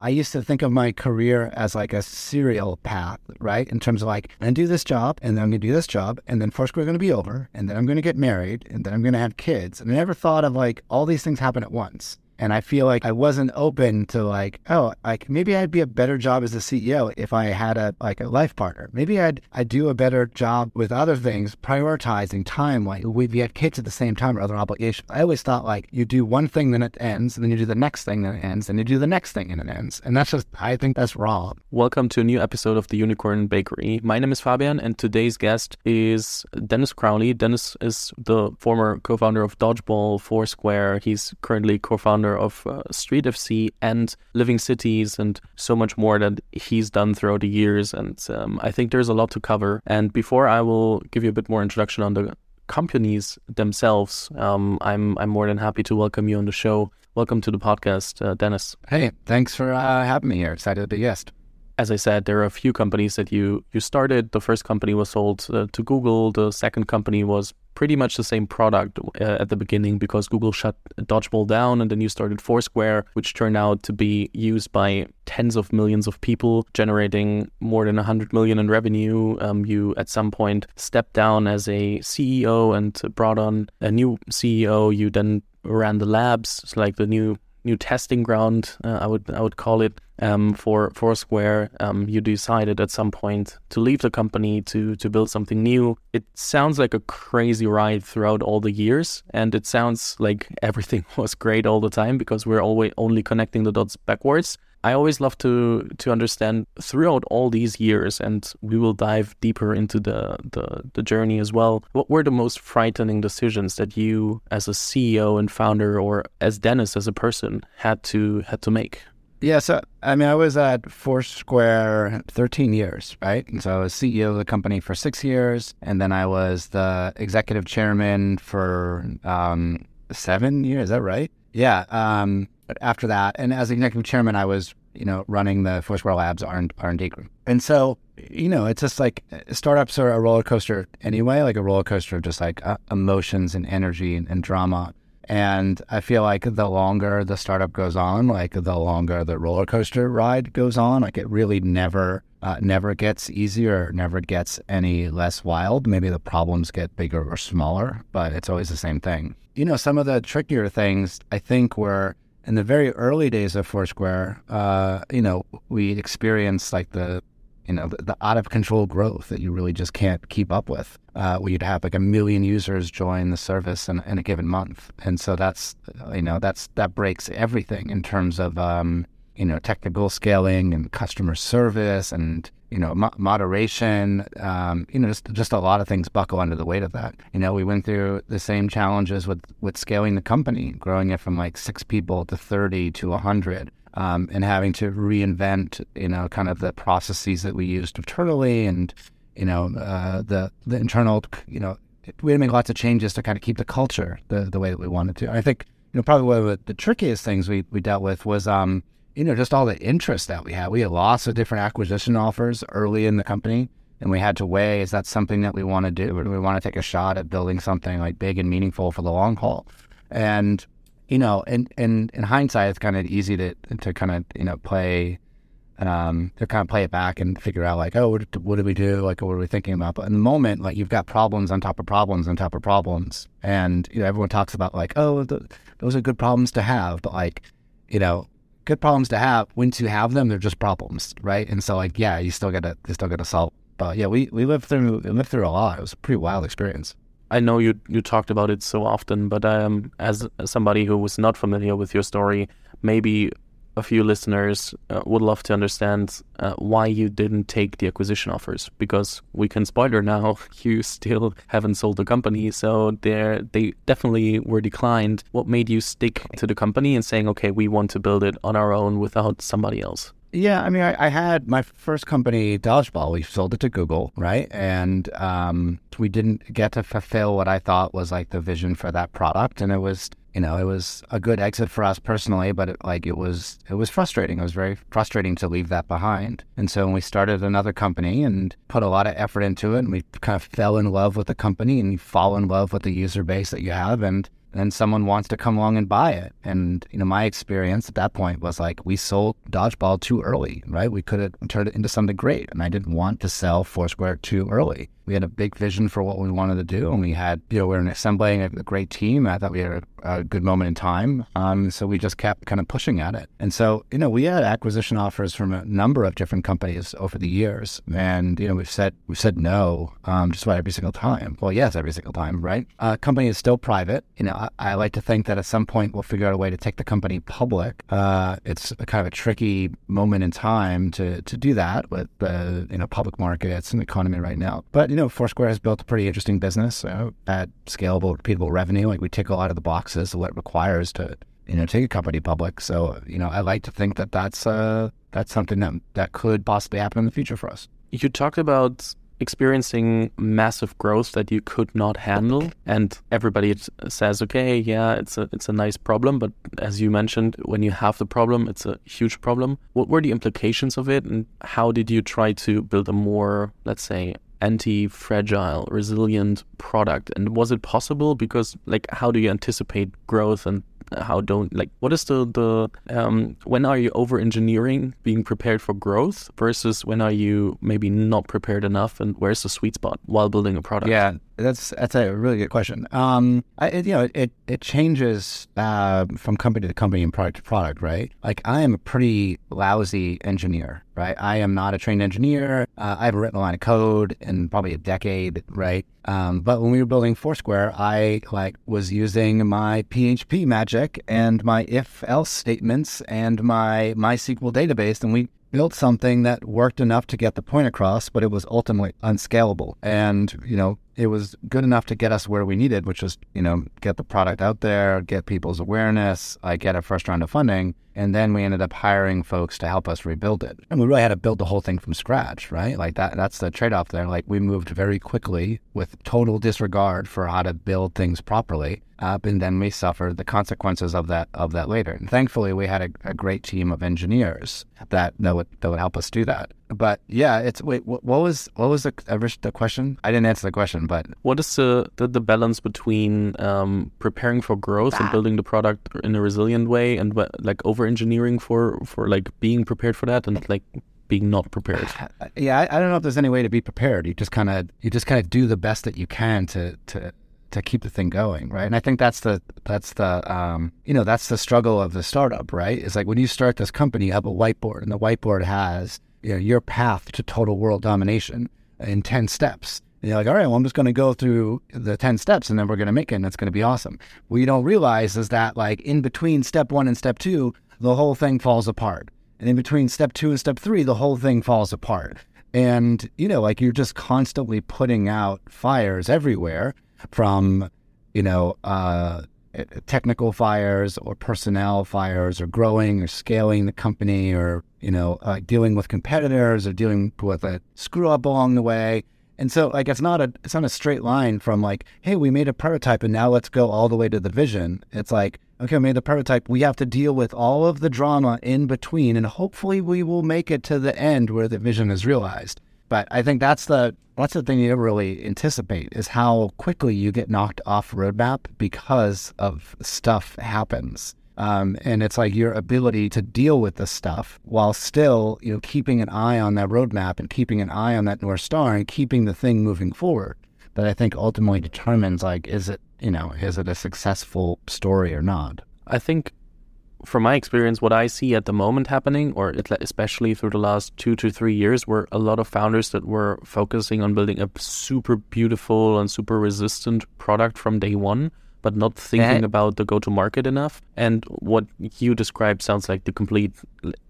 I used to think of my career as like a serial path, right? In terms of like, I'm gonna do this job and then I'm gonna do this job and then Foursquare gonna be over and then I'm gonna get married and then I'm gonna have kids. And I never thought of like all these things happen at once. And I feel like I wasn't open to like, oh, like maybe I'd be a better job as a CEO if I had a like a life partner. Maybe I'd I'd do a better job with other things, prioritizing time. Like we have kids at the same time or other obligations. I always thought like you do one thing, then it ends, and then you do the next thing, then it ends, and you do the next thing, and it ends. And that's just I think that's wrong. Welcome to a new episode of the Unicorn Bakery. My name is Fabian, and today's guest is Dennis Crowley. Dennis is the former co-founder of Dodgeball, Foursquare. He's currently co-founder founder of uh, Street FC and Living Cities and so much more that he's done throughout the years. And um, I think there's a lot to cover. And before I will give you a bit more introduction on the companies themselves, um, I'm I'm more than happy to welcome you on the show. Welcome to the podcast, uh, Dennis. Hey, thanks for uh, having me here. Excited to be guest as I said, there are a few companies that you you started. The first company was sold uh, to Google. The second company was pretty much the same product uh, at the beginning because Google shut Dodgeball down, and then you started Foursquare, which turned out to be used by tens of millions of people, generating more than 100 million in revenue. Um, you at some point stepped down as a CEO and brought on a new CEO. You then ran the labs, like the new new testing ground, uh, I would I would call it um, for Foursquare. Um, you decided at some point to leave the company to to build something new. It sounds like a crazy ride throughout all the years, and it sounds like everything was great all the time because we're always only connecting the dots backwards. I always love to to understand throughout all these years, and we will dive deeper into the, the, the journey as well. What were the most frightening decisions that you, as a CEO and founder, or as Dennis as a person, had to had to make? Yeah, so I mean, I was at Foursquare 13 years, right? And so I was CEO of the company for six years, and then I was the executive chairman for um, seven years. Is that right? Yeah. Um, after that, and as executive chairman, I was you know running the Foursquare Labs R and D group. And so you know, it's just like startups are a roller coaster anyway, like a roller coaster of just like uh, emotions and energy and, and drama. And I feel like the longer the startup goes on, like the longer the roller coaster ride goes on, like it really never, uh, never gets easier, never gets any less wild. Maybe the problems get bigger or smaller, but it's always the same thing. You know, some of the trickier things I think were in the very early days of Foursquare, uh, you know, we experienced like the, you know, the, the, out of control growth that you really just can't keep up with. Uh, where you'd have like a million users join the service in, in a given month, and so that's, you know, that's that breaks everything in terms of, um, you know, technical scaling and customer service and you know, mo- moderation, um, you know, just, just a lot of things buckle under the weight of that. You know, we went through the same challenges with, with scaling the company, growing it from like six people to 30 to 100, um, and having to reinvent, you know, kind of the processes that we used internally and, you know, uh, the, the internal, you know, we had to make lots of changes to kind of keep the culture the, the way that we wanted to. I think, you know, probably one of the, the trickiest things we, we dealt with was, um, you know, just all the interest that we had. We had lots of different acquisition offers early in the company, and we had to weigh is that something that we want to do, or do we want to take a shot at building something like big and meaningful for the long haul? And you know, and in, in hindsight, it's kind of easy to to kind of you know play. Um, to kind of play it back and figure out like, oh, what, what did we do? Like, what are we thinking about? But in the moment, like, you've got problems on top of problems on top of problems, and you know, everyone talks about like, oh, the, those are good problems to have, but like, you know, good problems to have. Once you have them, they're just problems, right? And so, like, yeah, you still gotta, you still gotta solve. But yeah, we we lived through we lived through a lot. It was a pretty wild experience. I know you you talked about it so often, but um, as somebody who was not familiar with your story, maybe a few listeners uh, would love to understand uh, why you didn't take the acquisition offers because we can spoiler now you still haven't sold the company so they they definitely were declined. What made you stick to the company and saying okay we want to build it on our own without somebody else yeah, I mean, I, I, had my first company, Dodgeball. We sold it to Google, right? And um, we didn't get to fulfill what I thought was like the vision for that product, and it was you know, it was a good exit for us personally, but it, like it was, it was frustrating. It was very frustrating to leave that behind. And so when we started another company and put a lot of effort into it, and we kind of fell in love with the company, and you fall in love with the user base that you have, and and someone wants to come along and buy it. And you know, my experience at that point was like we sold Dodgeball too early, right? We could have turned it into something great, and I didn't want to sell Foursquare too early. We had a big vision for what we wanted to do, and we had, you know, we were assembling a, great team. I thought we had a, a good moment in time, um, so we just kept kind of pushing at it. And so, you know, we had acquisition offers from a number of different companies over the years, and you know, we've said we've said no um, just about every single time. Well, yes, every single time, right? Uh, company is still private. You know, I, I, like to think that at some point we'll figure out a way to take the company public. Uh, it's a kind of a tricky moment in time to to do that with the you know public markets and economy right now, but you Foursquare has built a pretty interesting business uh, at scalable, repeatable revenue. Like we tick a lot of the boxes of what it requires to, you know, take a company public. So, you know, I like to think that that's uh, that's something that that could possibly happen in the future for us. You talked about experiencing massive growth that you could not handle and everybody says okay yeah it's a it's a nice problem but as you mentioned when you have the problem it's a huge problem what were the implications of it and how did you try to build a more let's say anti-fragile, resilient product? And was it possible? Because like, how do you anticipate growth and how don't like what is the the um, when are you over engineering being prepared for growth versus when are you maybe not prepared enough and where's the sweet spot while building a product yeah that's that's a really good question. Um I, it, you know it it changes uh, from company to company and product to product right? Like i am a pretty lousy engineer right? I am not a trained engineer. Uh, i haven't written a line of code in probably a decade right? Um, but when we were building Foursquare, I like was using my PHP magic and my if-else statements and my MySQL database, and we built something that worked enough to get the point across, but it was ultimately unscalable. And you know, it was good enough to get us where we needed, which was you know get the product out there, get people's awareness, I get a first round of funding, and then we ended up hiring folks to help us rebuild it. And we really had to build the whole thing from scratch, right? Like that that's the trade-off there. Like we moved very quickly with total disregard for how to build things properly. Uh, and then we suffered the consequences of that of that later. And thankfully, we had a, a great team of engineers that that would that would help us do that. But yeah, it's wait. What, what was what was the the question? I didn't answer the question, but what is the the, the balance between um, preparing for growth and building the product in a resilient way, and like over engineering for for like being prepared for that, and like being not prepared? Yeah, I, I don't know if there's any way to be prepared. You just kind of you just kind of do the best that you can to to to keep the thing going, right? And I think that's the that's the um, you know that's the struggle of the startup, right? It's like when you start this company, you have a whiteboard, and the whiteboard has you know, your path to total world domination in ten steps. And you're like, all right, well, I'm just going to go through the 10 steps and then we're going to make it and it's going to be awesome. What you don't realize is that, like, in between step one and step two, the whole thing falls apart. And in between step two and step three, the whole thing falls apart. And, you know, like you're just constantly putting out fires everywhere from, you know, uh, technical fires or personnel fires or growing or scaling the company or, you know, uh, dealing with competitors or dealing with a screw up along the way. And so like it's not a it's not a straight line from like, hey, we made a prototype and now let's go all the way to the vision. It's like, okay, we made the prototype. We have to deal with all of the drama in between and hopefully we will make it to the end where the vision is realized. But I think that's the that's the thing you never really anticipate is how quickly you get knocked off roadmap because of stuff happens. Um, and it's like your ability to deal with the stuff while still, you know, keeping an eye on that roadmap and keeping an eye on that North Star and keeping the thing moving forward. That I think ultimately determines like, is it, you know, is it a successful story or not? I think from my experience, what I see at the moment happening, or especially through the last two to three years, were a lot of founders that were focusing on building a super beautiful and super resistant product from day one, but not thinking about the go to market enough. And what you described sounds like the complete,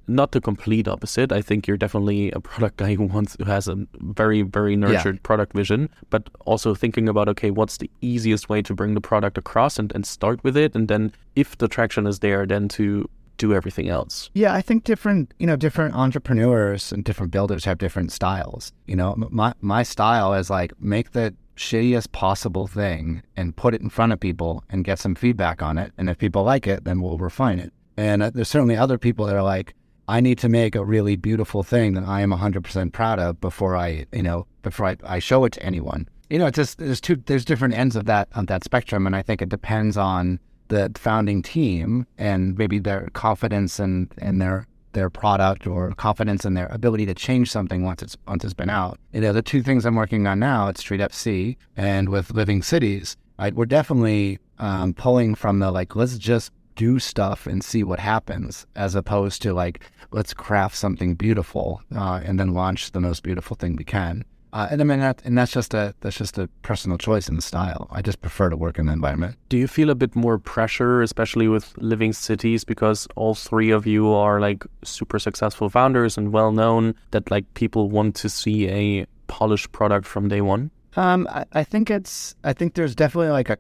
not the complete opposite. I think you're definitely a product guy who wants, who has a very, very nurtured yeah. product vision, but also thinking about, okay, what's the easiest way to bring the product across and, and start with it. And then if the traction is there, then to do everything else. Yeah, I think different, you know, different entrepreneurs and different builders have different styles. You know, my my style is like make the shittiest possible thing and put it in front of people and get some feedback on it. And if people like it, then we'll refine it. And uh, there's certainly other people that are like, I need to make a really beautiful thing that I am 100% proud of before I, you know, before I, I show it to anyone. you know, it's just there's two there's different ends of that of that spectrum, and I think it depends on the founding team and maybe their confidence and, and their their product or confidence in their ability to change something once it's once it's been out. You know, the two things I'm working on now at Street FC and with Living Cities, right, we're definitely um, pulling from the like let's just do stuff and see what happens, as opposed to like let's craft something beautiful uh, and then launch the most beautiful thing we can. Uh, and I mean, that, and that's just a that's just a personal choice in the style. I just prefer to work in the environment. Do you feel a bit more pressure, especially with living cities, because all three of you are like super successful founders and well known that like people want to see a polished product from day one? Um, I, I think it's I think there's definitely like a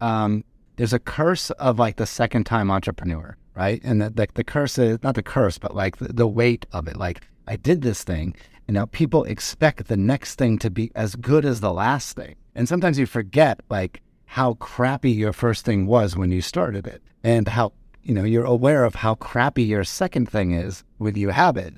um, there's a curse of like the second time entrepreneur, right? And the, the, the curse is not the curse, but like the, the weight of it. Like I did this thing and now people expect the next thing to be as good as the last thing. And sometimes you forget like how crappy your first thing was when you started it and how, you know, you're aware of how crappy your second thing is when you have it.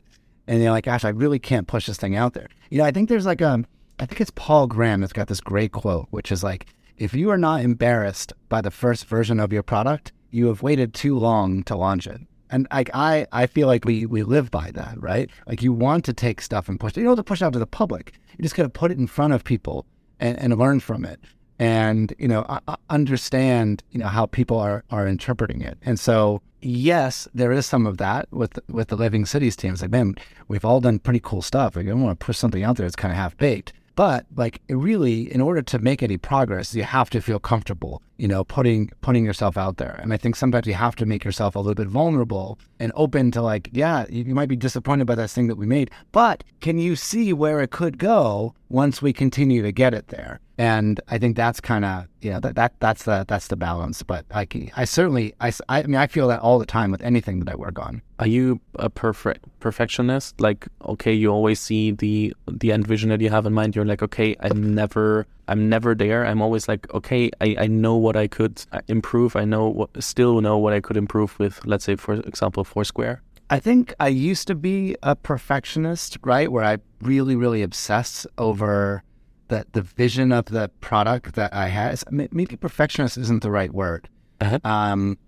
And you're like, gosh, I really can't push this thing out there. You know, I think there's like a, I think it's Paul Graham that's got this great quote, which is like, if you are not embarrassed by the first version of your product, you have waited too long to launch it. And like I, I feel like we we live by that, right? Like you want to take stuff and push it. You don't have to push it out to the public. You just got to put it in front of people and, and learn from it, and you know understand you know how people are are interpreting it. And so yes, there is some of that with with the Living Cities team. It's like man, we've all done pretty cool stuff. Like I don't want to push something out there that's kind of half baked. But like really, in order to make any progress, you have to feel comfortable, you know, putting putting yourself out there. And I think sometimes you have to make yourself a little bit vulnerable and open to like, yeah, you, you might be disappointed by that thing that we made, but can you see where it could go once we continue to get it there? And I think that's kind of you know that, that that's the that's the balance. But I I certainly I, I mean I feel that all the time with anything that I work on. Are you a perfect perfectionist? Like okay, you always see the the end vision that you have in mind. You're like okay, I'm never I'm never there. I'm always like okay, I, I know what I could uh, improve. I know what still know what I could improve with let's say for example Foursquare. I think I used to be a perfectionist, right? Where I really, really obsess over the the vision of the product that I had. Maybe perfectionist isn't the right word. Uh-huh. Um,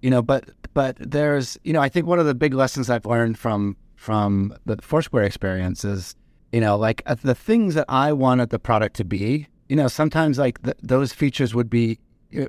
you know, but but there's you know I think one of the big lessons I've learned from from the Foursquare experience is you know like uh, the things that I wanted the product to be. You know, sometimes like the, those features would be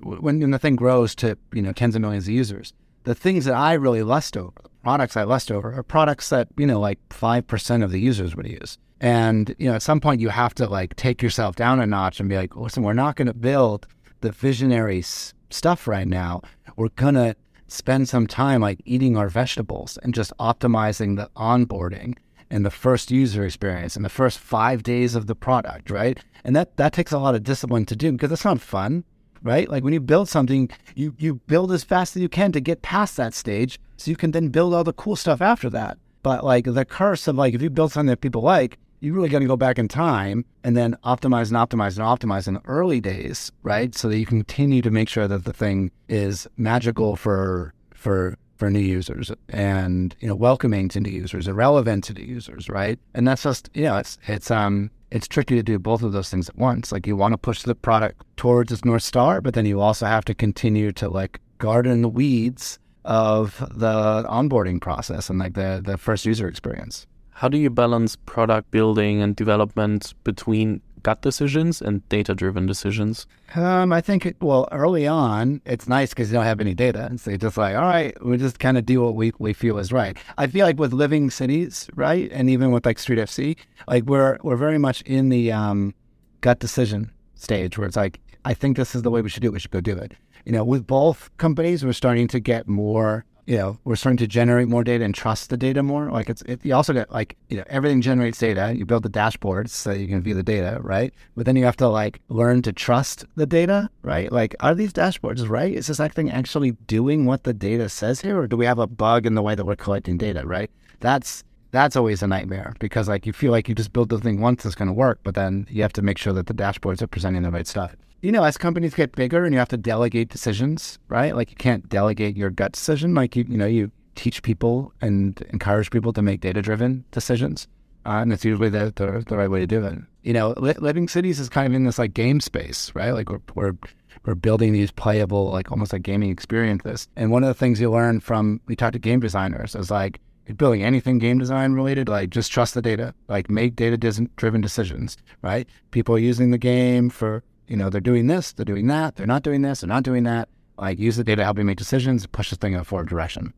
when, when the thing grows to you know tens of millions of users. The things that I really lust over, the products I lust over, are products that you know like five percent of the users would use. And, you know, at some point you have to like take yourself down a notch and be like, listen, we're not going to build the visionary s- stuff right now. We're going to spend some time like eating our vegetables and just optimizing the onboarding and the first user experience and the first five days of the product, right? And that that takes a lot of discipline to do because it's not fun, right? Like when you build something, you you build as fast as you can to get past that stage, so you can then build all the cool stuff after that. But like the curse of like if you build something that people like, you really got to go back in time and then optimize and optimize and optimize in the early days, right? So that you continue to make sure that the thing is magical for for for new users and you know welcoming to new users, and relevant to new users, right? And that's just you know it's it's um it's tricky to do both of those things at once. Like you want to push the product towards its north star, but then you also have to continue to like garden the weeds of the onboarding process and like the the first user experience. How do you balance product building and development between gut decisions and data driven decisions? Um, I think, it, well, early on, it's nice because you don't have any data. And so you're just like, all right, we just kind of do what we, we feel is right. I feel like with living cities, right? And even with like Street FC, like we're, we're very much in the um, gut decision stage where it's like, I think this is the way we should do it. We should go do it. You know, with both companies, we're starting to get more you know, we're starting to generate more data and trust the data more. Like it's, it, you also get like, you know, everything generates data. You build the dashboards so you can view the data, right? But then you have to like learn to trust the data, right? Like, are these dashboards right? Is this thing actually doing what the data says here, or do we have a bug in the way that we're collecting data, right? That's that's always a nightmare because like you feel like you just build the thing once it's going to work, but then you have to make sure that the dashboards are presenting the right stuff you know, as companies get bigger and you have to delegate decisions, right? Like you can't delegate your gut decision. Like you, you know, you teach people and encourage people to make data driven decisions. uh, and it's usually the, the, the right way to do it. You know, li- living cities is kind of in this like game space, right? Like we're, we're we're building these playable, like almost like gaming experiences. And one of the things you learn from we talk to game designers is like building anything game design related, like just trust the data, like make data driven decisions, right? People are using the game for, you know, they're doing this, they're doing that, they're not doing this, they're not doing that like use the data to help you make decisions, push this thing in a forward direction.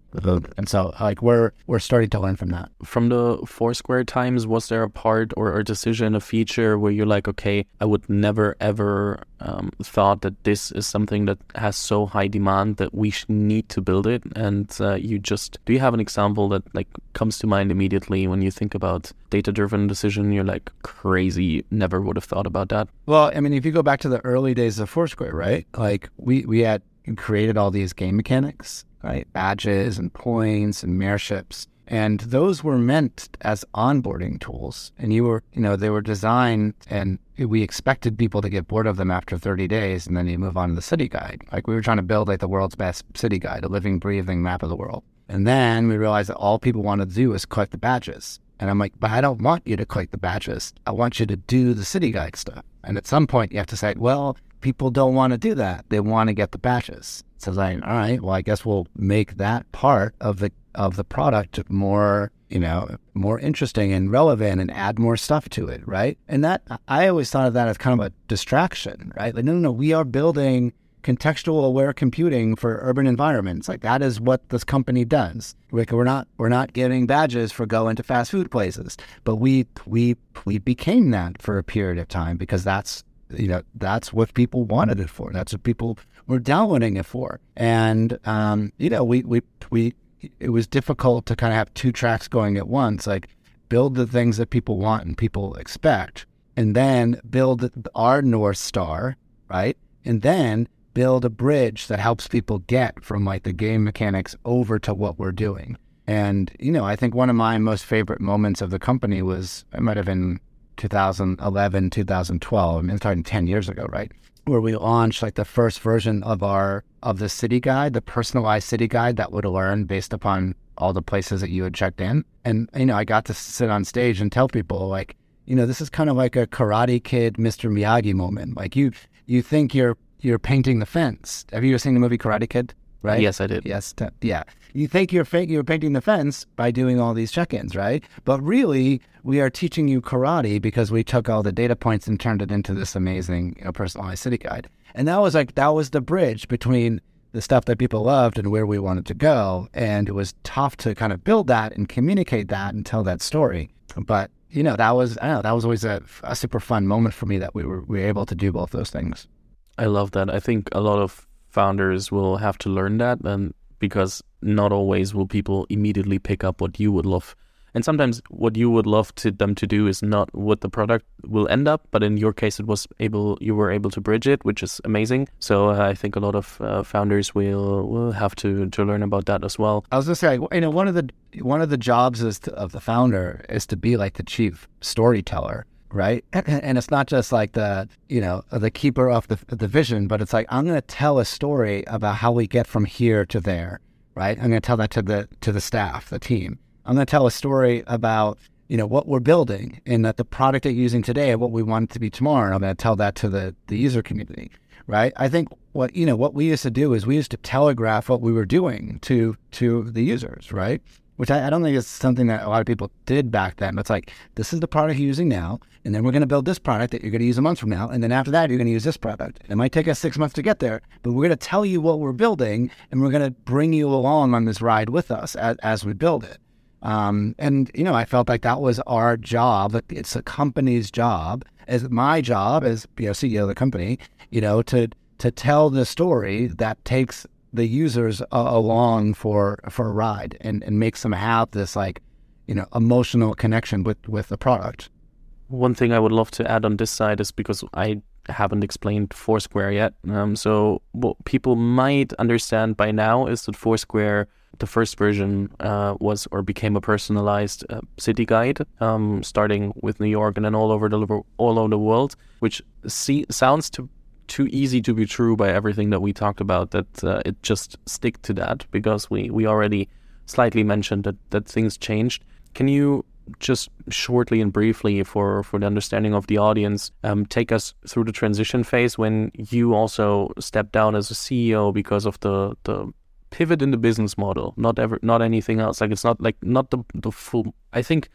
And so like we're we're starting to learn from that. From the Foursquare times, was there a part or a decision, a feature where you're like, okay, I would never ever um, thought that this is something that has so high demand that we need to build it, and uh, you just do you have an example that like comes to mind immediately when you think about data-driven decision? You're like crazy, never would have thought about that. Well, I mean, if you go back to the early days of Foursquare, right? Like we we had created all these game mechanics, right? Badges and points and mayorships. And those were meant as onboarding tools. And you were, you know, they were designed and we expected people to get bored of them after 30 days and then you move on to the city guide. Like we were trying to build like the world's best city guide, a living, breathing map of the world. And then we realized that all people wanted to do was collect the badges. And I'm like, but I don't want you to collect the badges. I want you to do the city guide stuff. And at some point you have to say, well, people don't want to do that. They want to get the badges. So like, all right, well, I guess we'll make that part of the of the product more, you know, more interesting and relevant and add more stuff to it, right? And that I always thought of that as kind of a distraction, right? Like, no, no, no, we are building contextual aware computing for urban environments. Like that is what this company does. Like we're not we're not giving badges for going to fast food places, but we we we became that for a period of time because that's you know, that's what people wanted it for. That's what people were downloading it for. And, um, you know, we, we, we, it was difficult to kind of have two tracks going at once, like build the things that people want and people expect, and then build our North Star, right? And then build a bridge that helps people get from like the game mechanics over to what we're doing. And, you know, I think one of my most favorite moments of the company was, it might have been 2011, 2012. I mean, it's talking 10 years ago, right? Where we launched like the first version of our of the city guide, the personalized city guide that would learn based upon all the places that you had checked in. And you know, I got to sit on stage and tell people like, you know, this is kind of like a Karate Kid, Mr. Miyagi moment. Like you, you think you're you're painting the fence. Have you ever seen the movie Karate Kid? Right? Yes, I did. Yes, t- yeah you think you're fa- you're painting the fence by doing all these check-ins, right? But really, we are teaching you karate because we took all the data points and turned it into this amazing, you know, personalized city guide. And that was like that was the bridge between the stuff that people loved and where we wanted to go. And it was tough to kind of build that and communicate that and tell that story. But you know, that was I don't know, that was always a, a super fun moment for me that we were we were able to do both those things. I love that. I think a lot of founders will have to learn that and because not always will people immediately pick up what you would love. And sometimes what you would love to them to do is not what the product will end up, but in your case, it was able you were able to bridge it, which is amazing. So uh, I think a lot of uh, founders will will have to to learn about that as well. I was gonna say, you know, one of the one of the jobs is to, of the founder is to be like the chief storyteller right? And it's not just like the, you know, the keeper of the, the vision, but it's like, I'm going to tell a story about how we get from here to there, right? I'm going to tell that to the, to the staff, the team. I'm going to tell a story about, you know, what we're building and that the product that you're using today and what we want it to be tomorrow. And I'm going to tell that to the, the user community, right? I think what, you know, what we used to do is we used to telegraph what we were doing to, to the users, right? Which I, I, don't think is something that a lot of people did back then. But it's like, this is the product you're using now, and then we're going to build this product that you're going to use a month from now, and then after that, you're going to use this product. It might take us six months to get there, but we're going to tell you what we're building, and we're going to bring you along on this ride with us as, as we build it. Um, and you know, I felt like that was our job. It's a company's job, as my job as you know, CEO of the company, you know, to to tell the story that takes the users uh, along for for a ride and, and makes them have this like you know emotional connection with with the product. One thing I would love to add on this side is because I haven't explained Foursquare yet. Um, so what people might understand by now is that Foursquare, the first version, uh, was or became a personalized uh, city guide, um, starting with New York and then all over the all over the world, which see, sounds to too easy to be true by everything that we talked about that uh, it just stick to that because we we already slightly mentioned that that things changed. Can you just shortly and briefly for for the understanding of the audience, um, take us through the transition phase when you also stepped down as a CEO because of the the pivot in the business model, not ever, not anything else. Like it's not like not the the full. I think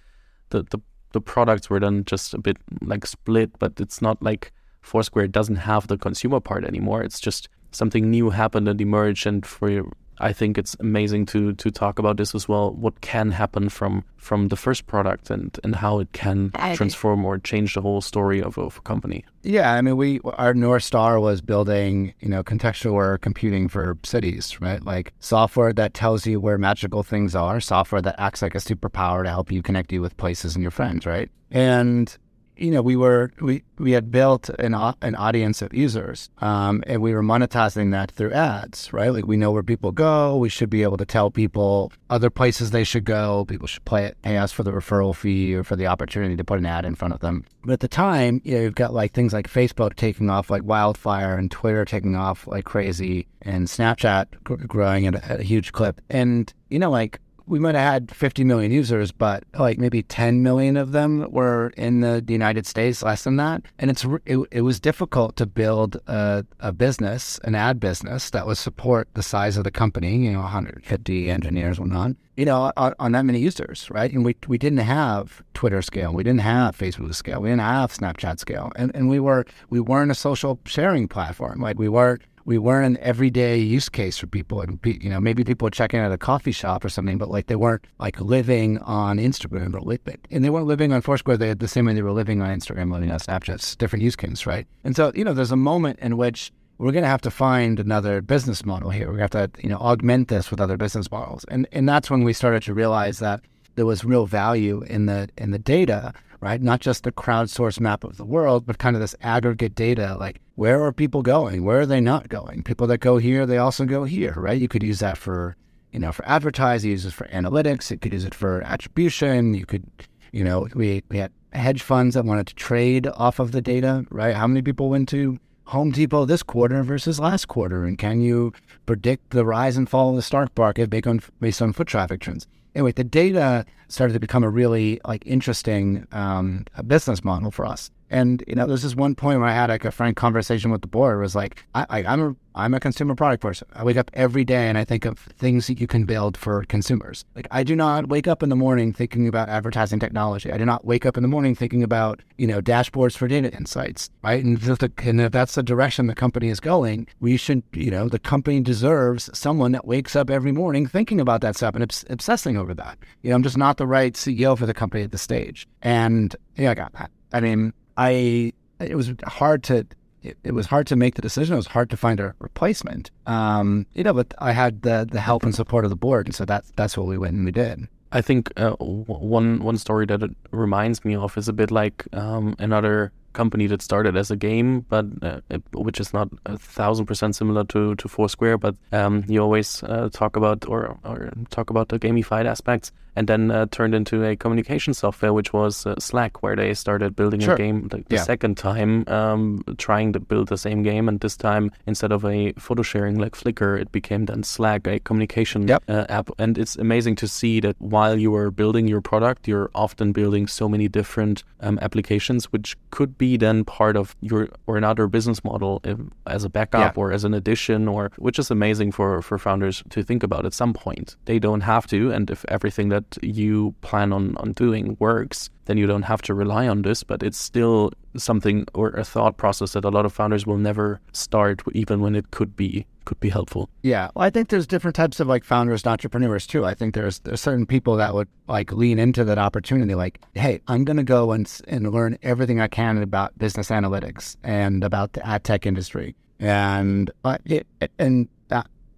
the the the products were then just a bit like split, but it's not like Foursquare doesn't have the consumer part anymore. It's just something new happened and emerged, and for I think it's amazing to to talk about this as well. What can happen from from the first product and and how it can transform or change the whole story of, of a company. Yeah, I mean, we our north star was building you know contextual computing for cities, right? Like software that tells you where magical things are, software that acts like a superpower to help you connect you with places and your friends, right? And you know, we were we we had built an an audience of users, um, and we were monetizing that through ads, right? Like we know where people go. We should be able to tell people other places they should go. People should pay, it pay us for the referral fee or for the opportunity to put an ad in front of them. But at the time, you know, you've got like things like Facebook taking off like wildfire, and Twitter taking off like crazy, and Snapchat growing at a, at a huge clip, and you know, like we might have had 50 million users, but like maybe 10 million of them were in the, United States, less than that. And it's it, it was difficult to build a, a business, an ad business that would support the size of the company, you know, 150 engineers, whatnot, you know, on, on that many users, right? And we, we didn't have Twitter scale, we didn't have Facebook scale, we didn't have Snapchat scale, and, and we were we weren't a social sharing platform, like we weren't we weren't an everyday use case for people. And you know, maybe people were checking out a coffee shop or something, but like they weren't like living on Instagram or and they weren't living on Foursquare. They had the same way they were living on Instagram, living on Snapchat. It's different use case, right? And so you know, there's a moment in which we're going to have to find another business model here. We have to you know augment this with other business models, and and that's when we started to realize that there was real value in the in the data right? Not just the crowdsourced map of the world, but kind of this aggregate data like where are people going? Where are they not going? People that go here, they also go here, right? You could use that for, you know, for advertising, use it for analytics, you could use it for attribution, you could, you know, we, we had hedge funds that wanted to trade off of the data, right? How many people went to Home Depot this quarter versus last quarter? And can you predict the rise and fall of the stock market based on, based on foot traffic trends? anyway, the data started to become a really like interesting um, business model for us. And you know, there's this one point where I had like a frank conversation with the board. It was like, I, I, I'm a I'm a consumer product person. I wake up every day and I think of things that you can build for consumers. Like I do not wake up in the morning thinking about advertising technology. I do not wake up in the morning thinking about you know dashboards for data insights, right? And if, the, and if that's the direction the company is going, we should you know the company deserves someone that wakes up every morning thinking about that stuff and obs- obsessing over that. You know, I'm just not the right CEO for the company at this stage. And yeah, I got that. I mean, I it was hard to it, it, was hard to make the decision. It was hard to find a replacement. Um, you know, but I had the the help and support of the board, and so that's that's what we went and we did. I think uh, one one story that it reminds me of is a bit like um, another company that started as a game, but uh, which is not a thousand percent similar to, to Foursquare. But um, you always uh, talk about or, or talk about the gamified aspects, and then uh, turned into a communication software, which was uh, Slack, where they started building sure. a game the, the yeah. second time, um, trying to build the same game, and this time instead of a photo sharing like Flickr, it became then Slack, a communication yep. Uh, app. And it's amazing to see that while you are building your product, you're often building so many different um, applications, which could be then part of your or another business model if, as a backup yeah. or as an addition or which is amazing for for founders to think about at some point they don't have to and if everything that you plan on on doing works then you don't have to rely on this but it's still something or a thought process that a lot of founders will never start even when it could be could be helpful. Yeah, well, I think there's different types of like founders and entrepreneurs too. I think there's there's certain people that would like lean into that opportunity, like, hey, I'm to go and and learn everything I can about business analytics and about the ad tech industry, and uh, it, and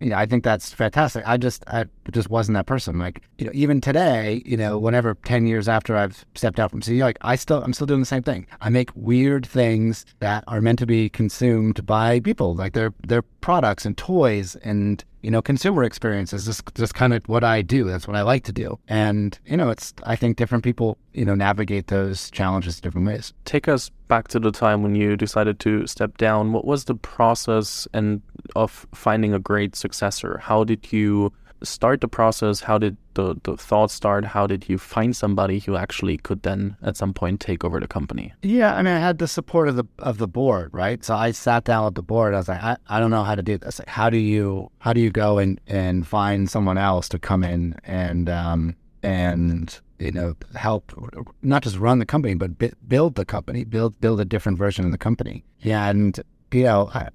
you know, I think that's fantastic. I just, I just wasn't that person. Like, you know, even today, you know, whenever 10 years after I've stepped out from CEO, like I still, I'm still doing the same thing. I make weird things that are meant to be consumed by people. Like they're, they're products and toys and, you know, consumer experiences. Just, just kind of what I do. That's what I like to do. And, you know, it's, I think different people, you know, navigate those challenges different ways. Take us back to the time when you decided to step down. What was the process and of finding a great successor? How did you start the process? How did the, the thoughts start? How did you find somebody who actually could then at some point take over the company? Yeah, I mean, I had the support of the of the board, right? So I sat down with the board. I was like, I, I don't know how to do this. Like, how do you how do you go and, and find someone else to come in and um, and you know help not just run the company but b- build the company, build build a different version of the company. Yeah, and you know, I,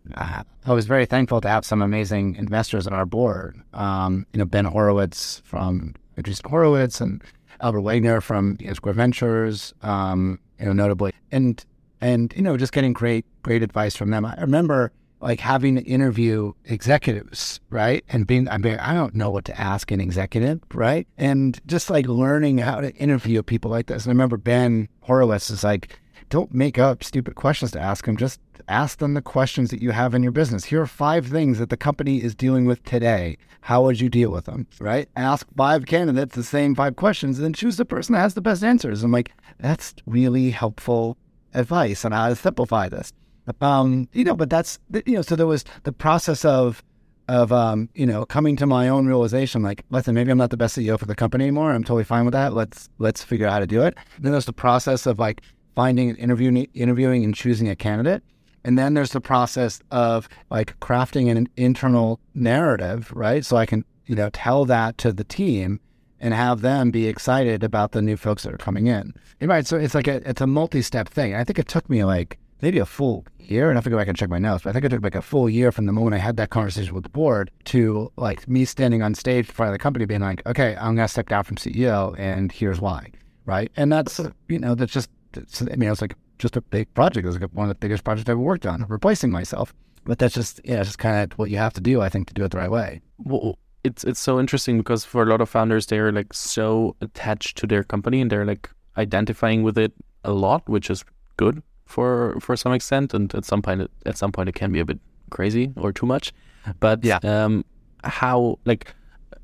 I, was very thankful to have some amazing investors on our board. Um, you know, Ben Horowitz from Andreessen Horowitz and Albert Wenger from Union Square Ventures, um, you know, notably, and and you know, just getting great great advice from them. I remember like having to interview executives, right? And being, I mean, I don't know what to ask an executive, right? And just like learning how to interview people like this. And I remember Ben Horowitz is like, don't make up stupid questions to ask them. Just ask them the questions that you have in your business. Here are five things that the company is dealing with today. How would you deal with them? Right? Ask five candidates the same five questions and then choose the person that has the best answers. I'm like, that's really helpful advice on how to simplify this. Um, you know, but that's you know, so there was the process of of um, you know, coming to my own realization, like, listen, maybe I'm not the best CEO for the company anymore. I'm totally fine with that. Let's let's figure out how to do it. and then there's the process of like finding interviewing interviewing and choosing a candidate. And then there's the process of like crafting an internal narrative, right? So I can, you know, tell that to the team and have them be excited about the new folks that are coming in. Right. So it's like a it's a multi-step thing. I think it took me like maybe a full year, and I have to go back and check my notes, but I think it took like a full year from the moment I had that conversation with the board to like me standing on stage in front of the company being like, okay, I'm gonna step down from CEO and here's why. Right. And that's you know, that's just I mean, it was like just a big project. It was like one of the biggest projects I've ever worked on, replacing myself. But that's just yeah, it's just kind of what you have to do, I think, to do it the right way. Well, it's it's so interesting because for a lot of founders, they're like so attached to their company and they're like identifying with it a lot, which is good for for some extent. And at some point, at some point, it can be a bit crazy or too much. But yeah, um, how like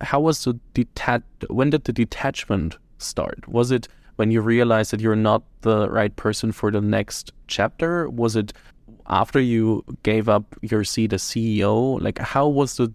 how was the detach? When did the detachment start? Was it when you realized that you're not the right person for the next chapter? Was it after you gave up your seat as CEO? Like, how was the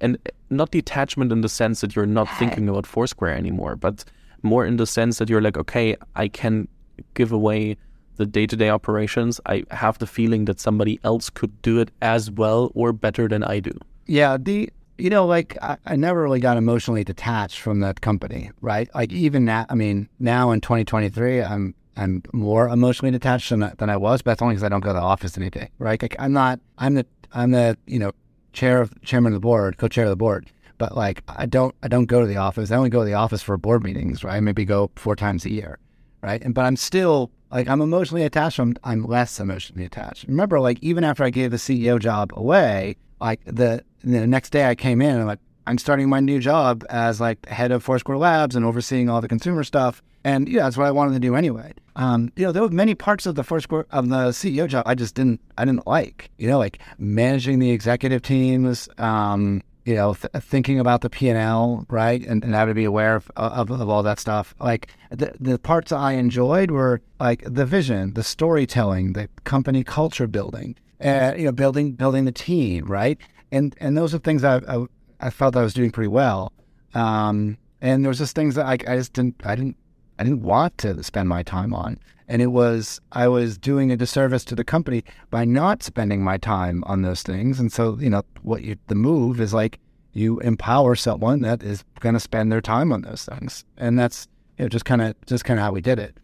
and not detachment in the sense that you're not thinking about Foursquare anymore, but more in the sense that you're like, okay, I can give away the day-to-day operations. I have the feeling that somebody else could do it as well or better than I do. Yeah, the you know, like I, I, never really got emotionally detached from that company, right? Like even now, I mean, now in 2023, I'm I'm more emotionally detached than, than I was, but that's only because I don't go to the office any day, right? Like I'm not, I'm the, I'm the, you know, chair of chairman of the board, co-chair of the board, but like I don't, I don't go to the office. I only go to the office for board meetings, right? Maybe go four times a year, right? And but I'm still like I'm emotionally attached. I'm, I'm less emotionally attached. Remember, like even after I gave the CEO job away, like the the next day I came in and like I'm starting my new job as like head of Foursquare Labs and overseeing all the consumer stuff. And yeah, that's what I wanted to do anyway. Um, you know, there were many parts of the Foursquare of the CEO job I just didn't I didn't like. You know, like managing the executive teams, um, you know, th- thinking about the P and L, right, and, having to be aware of, of, of all that stuff. Like the the parts I enjoyed were like the vision, the storytelling, the company culture building, uh, you know, building building the team, right? And and those are things I I, I felt I was doing pretty well. Um, and there was just things that I, I just didn't I didn't I didn't want to spend my time on. And it was I was doing a disservice to the company by not spending my time on those things. And so you know what you, the move is like you empower someone that is going to spend their time on those things, and that's you know just kind of just kind of how we did it.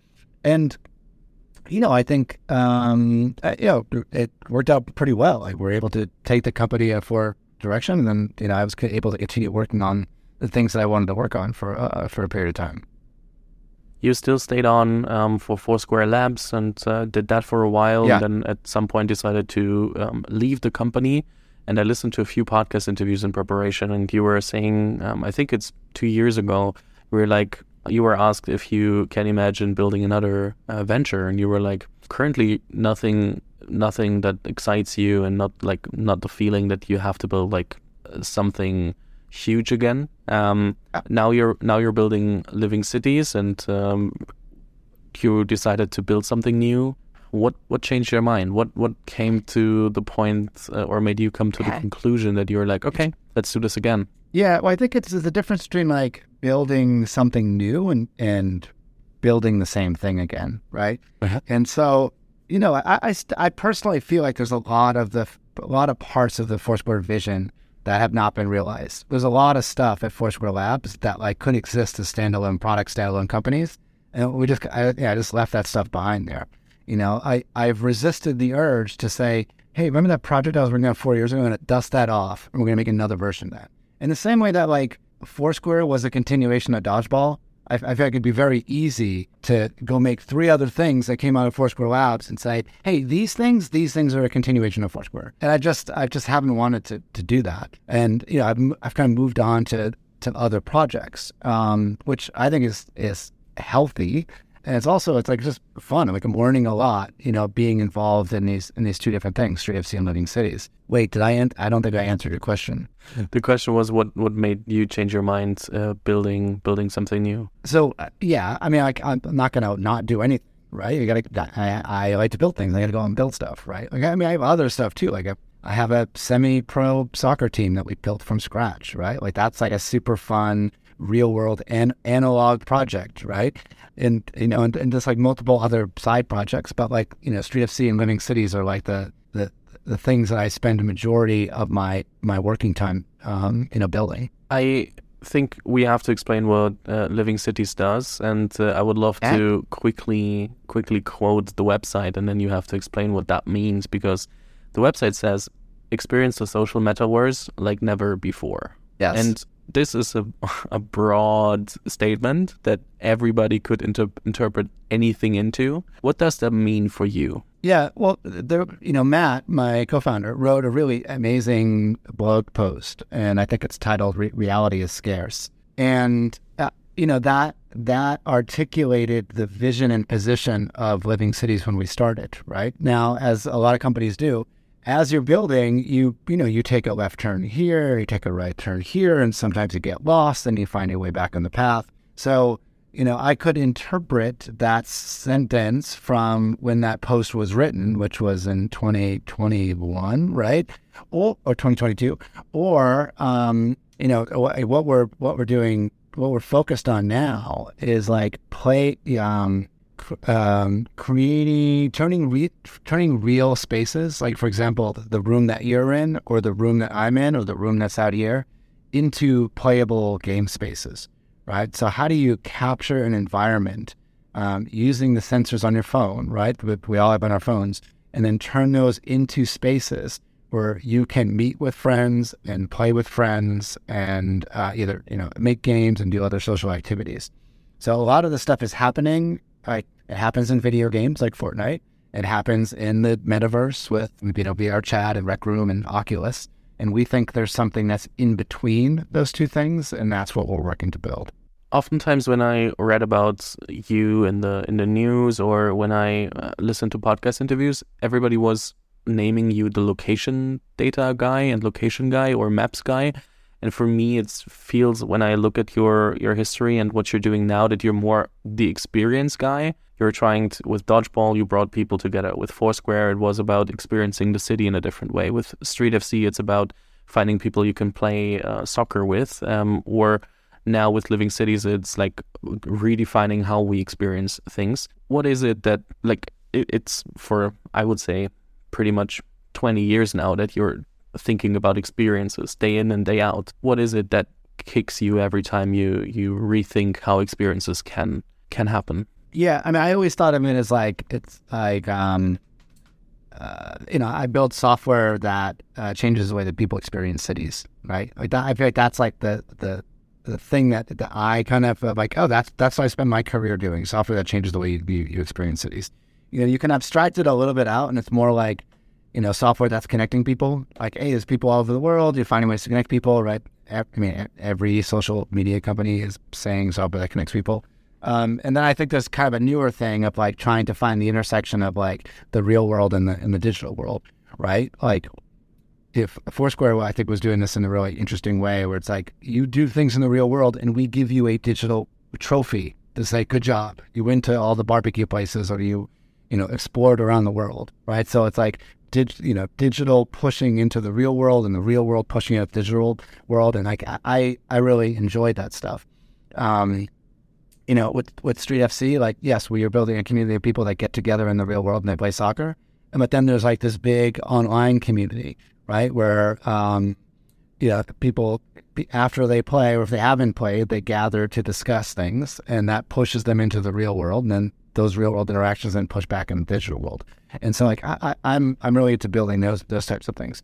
And you know, I think um, uh, you know it worked out pretty well. Like we're able to take the company in for direction, and then you know I was able to continue working on the things that I wanted to work on for uh, for a period of time. You still stayed on um, for Foursquare Labs and uh, did that for a while, yeah. and then at some point decided to um, leave the company. And I listened to a few podcast interviews in preparation, and you were saying, um, I think it's two years ago, we are like, you were asked if you can imagine building another uh, venture, and you were like, currently nothing, nothing that excites you, and not like not the feeling that you have to build like something huge again. Um, now you're now you're building living cities, and um, you decided to build something new. What what changed your mind? What what came to the point, uh, or made you come to the conclusion that you're like, okay, let's do this again? Yeah, well, I think it's the difference between like building something new and and building the same thing again, right? Uh-huh. And so, you know, I I, st- I personally feel like there's a lot of the a lot of parts of the Foursquare vision that have not been realized. There's a lot of stuff at Foursquare Labs that like couldn't exist as standalone products, standalone companies, and we just I, yeah, I just left that stuff behind there. You know, I I've resisted the urge to say, hey, remember that project I was working on four years ago? I'm going to dust that off, and we're going to make another version of that. In the same way that like Foursquare was a continuation of Dodgeball, I, I feel like it'd be very easy to go make three other things that came out of Foursquare Labs and say, "Hey, these things, these things are a continuation of Foursquare." And I just, I just haven't wanted to to do that. And you know, I've, I've kind of moved on to to other projects, um, which I think is is healthy. And it's also it's like just fun. Like I'm learning a lot, you know, being involved in these in these two different things, StreetFC and Living Cities. Wait, did I? An- I don't think I answered your question. The question was what what made you change your mind uh, building building something new. So uh, yeah, I mean, I, I'm not gonna not do anything, right? You gotta. I, I like to build things. I gotta go and build stuff, right? Like I mean, I have other stuff too. Like I, I have a semi-pro soccer team that we built from scratch, right? Like that's like a super fun real world and analog project, right? And you know, and, and just like multiple other side projects, but like you know, StreetFC and Living Cities are like the the the things that I spend a majority of my my working time um, you know building. I think we have to explain what uh, Living Cities does, and uh, I would love Yeah. to quickly quickly quote the website, and then you have to explain what that means because the website says experience the social metaverse like never before. Yes. And this is a, a broad statement that everybody could inter- interpret anything into. What does that mean for you? Yeah, well, there, you know, Matt, my co-founder, wrote a really amazing blog post, and I think it's titled Re- "Reality is Scarce." And uh, you know that that articulated the vision and position of Living Cities when we started. Right now, as a lot of companies do, as you're building, you you know you take a left turn here, you take a right turn here, and sometimes you get lost, and you find your way back on the path. So you know, I could interpret that sentence from when that post was written, which was in 2021, right? Or, or 2022, or, um, you know, what we're, what we're doing, what we're focused on now is like play, um, um, creating, turning, re- turning real spaces, like for example, the room that you're in, or the room that I'm in, or the room that's out here, into playable game spaces right? So how do you capture an environment um, using the sensors on your phone, right? We, we all have on our phones, and then turn those into spaces where you can meet with friends and play with friends and uh, either you know make games and do other social activities. So a lot of the stuff is happening. Like it happens in video games like Fortnite. It happens in the metaverse with you know VR Chat and Rec Room and Oculus. And we think there's something that's in between those two things, and that's what we're working to build. Oftentimes, when I read about you in the in the news or when I uh, listened to podcast interviews, everybody was naming you the location data guy and location guy or maps guy. And for me, it feels when I look at your your history and what you're doing now that you're more the experience guy. You're trying to, with Dodgeball, you brought people together. With Foursquare, it was about experiencing the city in a different way. With Street FC, it's about finding people you can play uh, soccer with. Um, or now with Living Cities, it's like redefining how we experience things. What is it that, like, it, it's for, I would say, pretty much 20 years now that you're thinking about experiences day in and day out. What is it that kicks you every time you you rethink how experiences can can happen? Yeah, I mean, I always thought of it as like it's like um, uh, you know, I build software that uh, changes the way that people experience cities, right? Like that, I feel like that's like the the the thing that, that I kind of like. Oh, that's that's what I spend my career doing software that changes the way you, you, you experience cities. You know, you can abstract it a little bit out, and it's more like you know, software that's connecting people. Like, hey, there's people all over the world. You're finding ways to connect people, right? I mean, every social media company is saying software that connects people. Um, and then I think there's kind of a newer thing of like trying to find the intersection of like the real world and the and the digital world, right? Like if Foursquare, I think, was doing this in a really interesting way, where it's like you do things in the real world, and we give you a digital trophy to say, "Good job, you went to all the barbecue places, or you, you know, explored around the world." Right? So it's like dig, you know, digital pushing into the real world and the real world pushing the digital world. And like, I, I really enjoyed that stuff. Um, you know, with, with Street FC, like, yes, we are building a community of people that get together in the real world and they play soccer. And, but then there's like this big online community, right? Where, um, you know, people after they play or if they haven't played, they gather to discuss things and that pushes them into the real world. And then those real world interactions then push back in the digital world. And so like I, am I'm, I'm really into building those those types of things.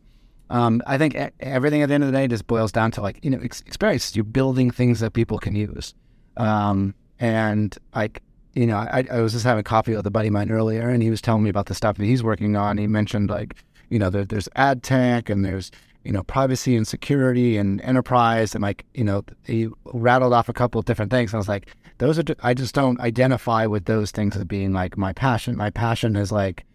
Um, I think everything at the end of the day just boils down to like you know experience. You're building things that people can use. Um, and like you know, I, I was just having coffee with a buddy of mine earlier, and he was telling me about the stuff that he's working on. He mentioned like you know there, there's ad tech and there's you know privacy and security and enterprise and like you know he rattled off a couple of different things. I was like, those are I just don't identify with those things as being like my passion. My passion is like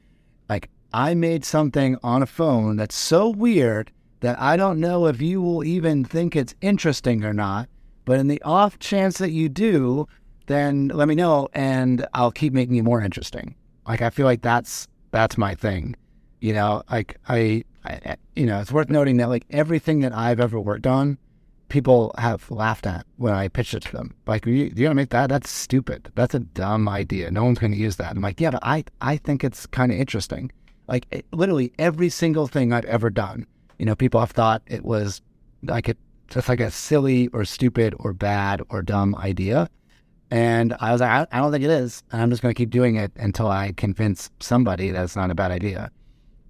like I made something on a phone that's so weird that I don't know if you will even think it's interesting or not. But in the off chance that you do, then let me know and I'll keep making it more interesting. Like I feel like that's that's my thing. You know, like I, I you know, it's worth noting that like everything that I've ever worked on, people have laughed at when I pitched it to them. Like, you, you gonna make that? That's stupid. That's a dumb idea. No one's gonna use that. I'm like, yeah, but I, I think it's kind of interesting. Like, it, literally every single thing I've ever done, you know, people have thought it was like it just like a silly or stupid or bad or dumb idea. And I was like, I, I don't think it is. And I'm just going to keep doing it until I convince somebody that it's not a bad idea.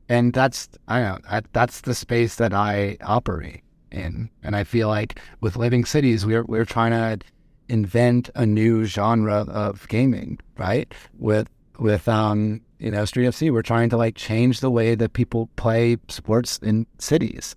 And that's, I don't know, that's the space that I operate in. And I feel like with Living Cities, we're, we're trying to invent a new genre of gaming, right? With, with, um, you know, Street FC, we're trying to like change the way that people play sports in cities.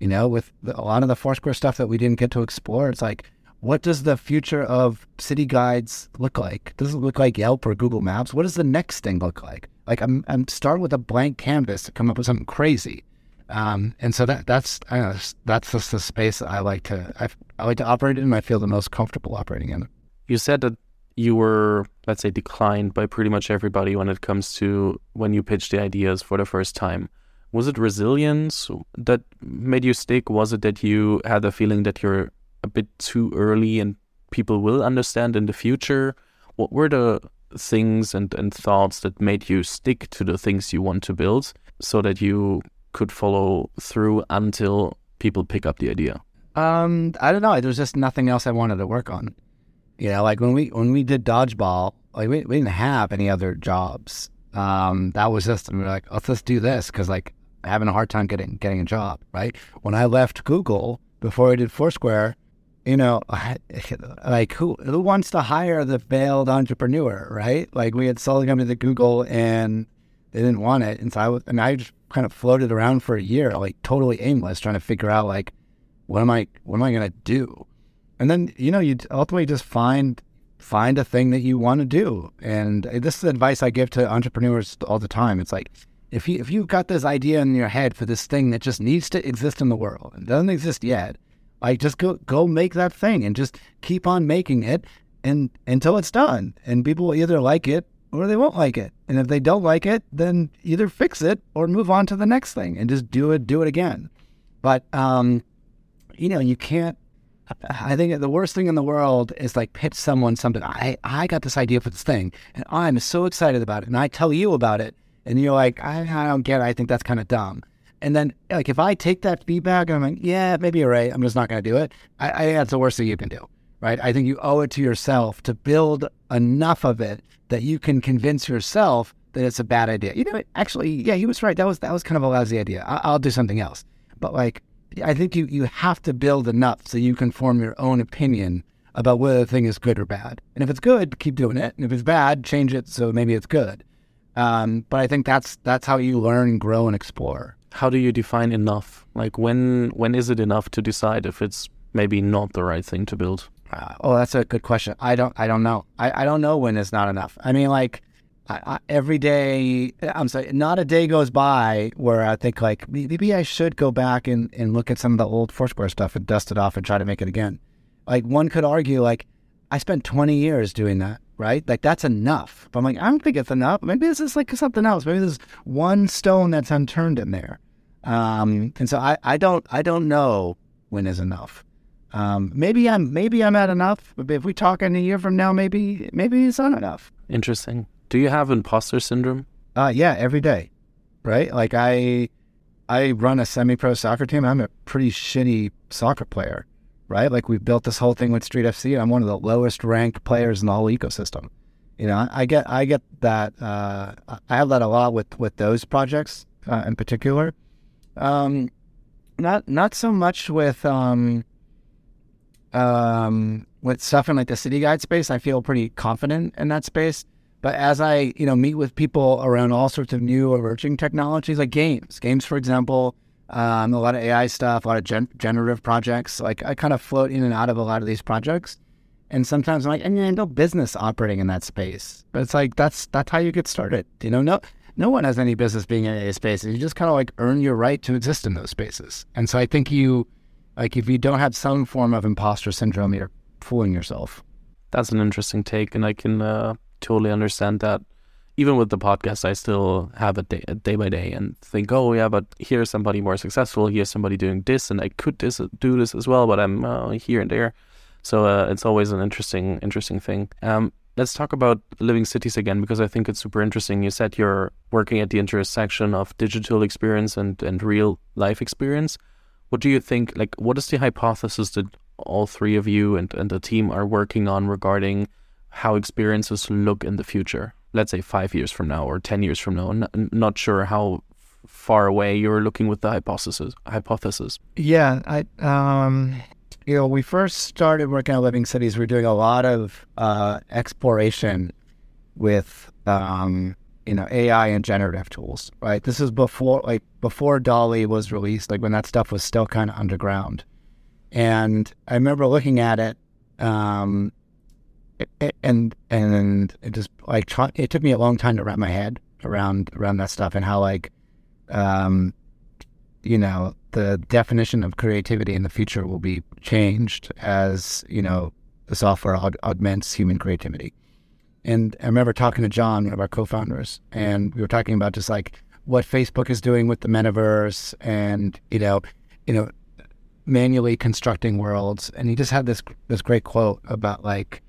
You know, with a lot of the Foursquare stuff that we didn't get to explore, it's like, what does the future of city guides look like? Does it look like Yelp or Google Maps? What does the next thing look like? Like I'm I'm starting with a blank canvas to come up with something crazy. Um, and so that that's know, that's just the space I like to I, I like to operate in. I feel the most comfortable operating in. You said that you were let's say declined by pretty much everybody when it comes to when you pitched the ideas for the first time. Was it resilience that made you stick? Was it that you had the feeling that you're a bit too early and people will understand in the future? What were the things and, and thoughts that made you stick to the things you want to build so that you could follow through until people pick up the idea? Um, I don't know. There was just nothing else I wanted to work on. You know, like when we when we did dodgeball, like we, we didn't have any other jobs. Um, that was just we were like, let's just do this because like having a hard time getting getting a job. Right when I left Google before I did Foursquare, you know, like who who wants to hire the failed entrepreneur, right? Like we had sold a company to Google and they didn't want it, and so I was, and I just kind of floated around for a year, like totally aimless, trying to figure out like what am I what am I gonna do, and then you know you ultimately just find find a thing that you want to do, and this is advice I give to entrepreneurs all the time. It's like if you if you've got this idea in your head for this thing that just needs to exist in the world and doesn't exist yet like just go go make that thing and just keep on making it and until it's done. And people will either like it or they won't like it. And if they don't like it, then either fix it or move on to the next thing and just do it, do it again. But um, you know, you can't I think the worst thing in the world is like pitch someone something. I, I got this idea for this thing and I'm so excited about it. And I tell you about it. And you're like, I, I don't get it. I think that's kind of dumb. And then, like, if I take that feedback I'm like, yeah, maybe you're right. I'm just not going to do it. I, I think that's the worst thing you can do, right? I think you owe it to yourself to build enough of it that you can convince yourself that it's a bad idea. You know, actually, yeah, he was right. That was that was kind of a lousy idea. I, I'll do something else. But like, I think you you have to build enough so you can form your own opinion about whether the thing is good or bad. And if it's good, keep doing it. And if it's bad, change it so maybe it's good. Um, but I think that's that's how you learn, grow, and explore how do you define enough? Like when when is it enough to decide if it's maybe not the right thing to build? Uh, oh, that's a good question. I don't I don't know. I, I don't know when it's not enough. I mean, like I, I, every day, I'm sorry, not a day goes by where I think like maybe I should go back and, and look at some of the old Foursquare stuff and dust it off and try to make it again. Like one could argue like I spent 20 years doing that right? Like that's enough. But I'm like, I don't think it's enough. Maybe this is like something else. Maybe there's one stone that's unturned in there. Um, and so I, I don't I don't know when is enough. Um, maybe I'm maybe I'm at enough. But if we talk in a year from now, maybe maybe it's not enough. Interesting. Do you have imposter syndrome? Uh, yeah, every day, right? Like I I run a semi-pro soccer team. I'm a pretty shitty soccer player, right? Like we built this whole thing with Street FC. I'm one of the lowest ranked players in the whole ecosystem. You know, I get I get that. Uh, I have that a lot with with those projects uh, in particular. Um, not not so much with um, um, with stuff in like the city guide space. I feel pretty confident in that space. But as I, you know, meet with people around all sorts of new emerging technologies, like games, games, for example, um, a lot of AI stuff, a lot of gen- generative projects. Like I kind of float in and out of a lot of these projects, and sometimes I'm like, and no business operating in that space. But it's like that's that's how you get started. You know, no no one has any business being in a space. You just kind of like earn your right to exist in those spaces. And so I think you, like, if you don't have some form of imposter syndrome, you're fooling yourself. That's an interesting take, and I can uh, totally understand that. Even with the podcast, I still have a day, day by day and think, oh yeah, but here's somebody more successful. Here's somebody doing this, and I could this do this as well, but I'm uh, here and there. So uh, it's always an interesting, interesting thing. Um, let's talk about living cities again because I think it's super interesting. You said you're working at the intersection of digital experience and, and real life experience. What do you think? Like, what is the hypothesis that all three of you and, and the team are working on regarding how experiences look in the future. Let's say five years from now or 10 years from now. N- not sure how far away you're looking with the hypothesis. Hypothesis. Yeah, I um, you know, we first started working on living cities. We are doing a lot of uh, exploration with um, you know AI and generative tools. Right. This is before like before DALL-E was released. Like when that stuff was still kind of underground. And I remember looking at it um, and and it just like it took me a long time to wrap my head around around that stuff and how like um you know the definition of creativity in the future will be changed as you know the software aug- augments human creativity and i remember talking to john one of our co-founders and we were talking about just like what facebook is doing with the metaverse and you know you know manually constructing worlds and he just had this this great quote about like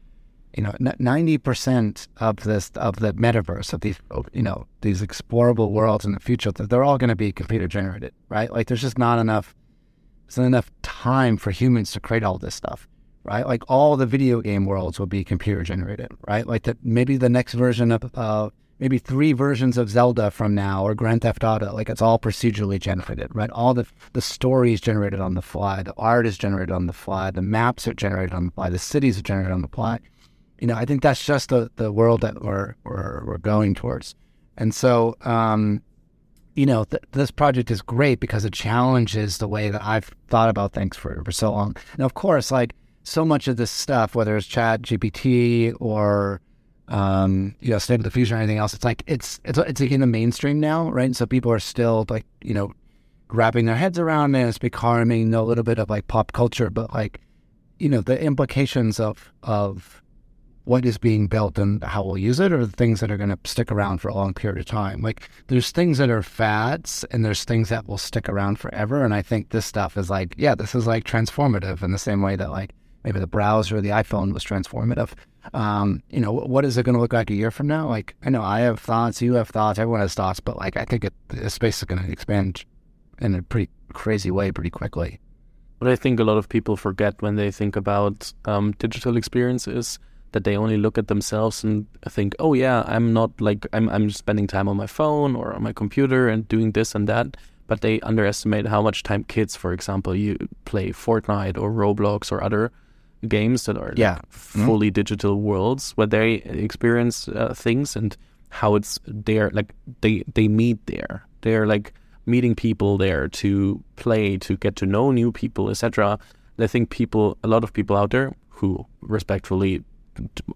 you know, ninety percent of this of the metaverse of these you know these explorable worlds in the future, they're all going to be computer generated, right? Like there's just not enough, there's not enough time for humans to create all this stuff, right? Like all the video game worlds will be computer generated, right? Like that maybe the next version of uh, maybe three versions of Zelda from now or Grand Theft Auto, like it's all procedurally generated, right? All the the stories generated on the fly, the art is generated on the fly, the maps are generated on the fly, the cities are generated on the fly you know, I think that's just the, the world that we're, we're, we're going towards. And so, um, you know, th- this project is great because it challenges the way that I've thought about things for, for so long. Now, of course, like so much of this stuff, whether it's Chat GPT or, um, you know, State of the Future or anything else, it's like it's it's it's like in the mainstream now, right? And so people are still like, you know, wrapping their heads around it. It's becoming a little bit of like pop culture, but like, you know, the implications of of what is being built and how we'll use it, or the things that are going to stick around for a long period of time. Like there's things that are fads and there's things that will stick around forever. And I think this stuff is like, yeah, this is like transformative in the same way that like maybe the browser or the iPhone was transformative. Um, you know, what is it going to look like a year from now? Like, I know I have thoughts, you have thoughts, everyone has thoughts, but like, I think it, the space is going to expand in a pretty crazy way pretty quickly. What I think a lot of people forget when they think about um, digital experiences that they only look at themselves and think, oh yeah, I'm not like I'm I'm spending time on my phone or on my computer and doing this and that. But they underestimate how much time kids, for example, you play Fortnite or Roblox or other games that are yeah. Like mm-hmm. fully mm-hmm. digital worlds where they experience uh, things and how it's there like they they meet there. They're like meeting people there to play, to get to know new people, etc. I think people, a lot of people out there who respectfully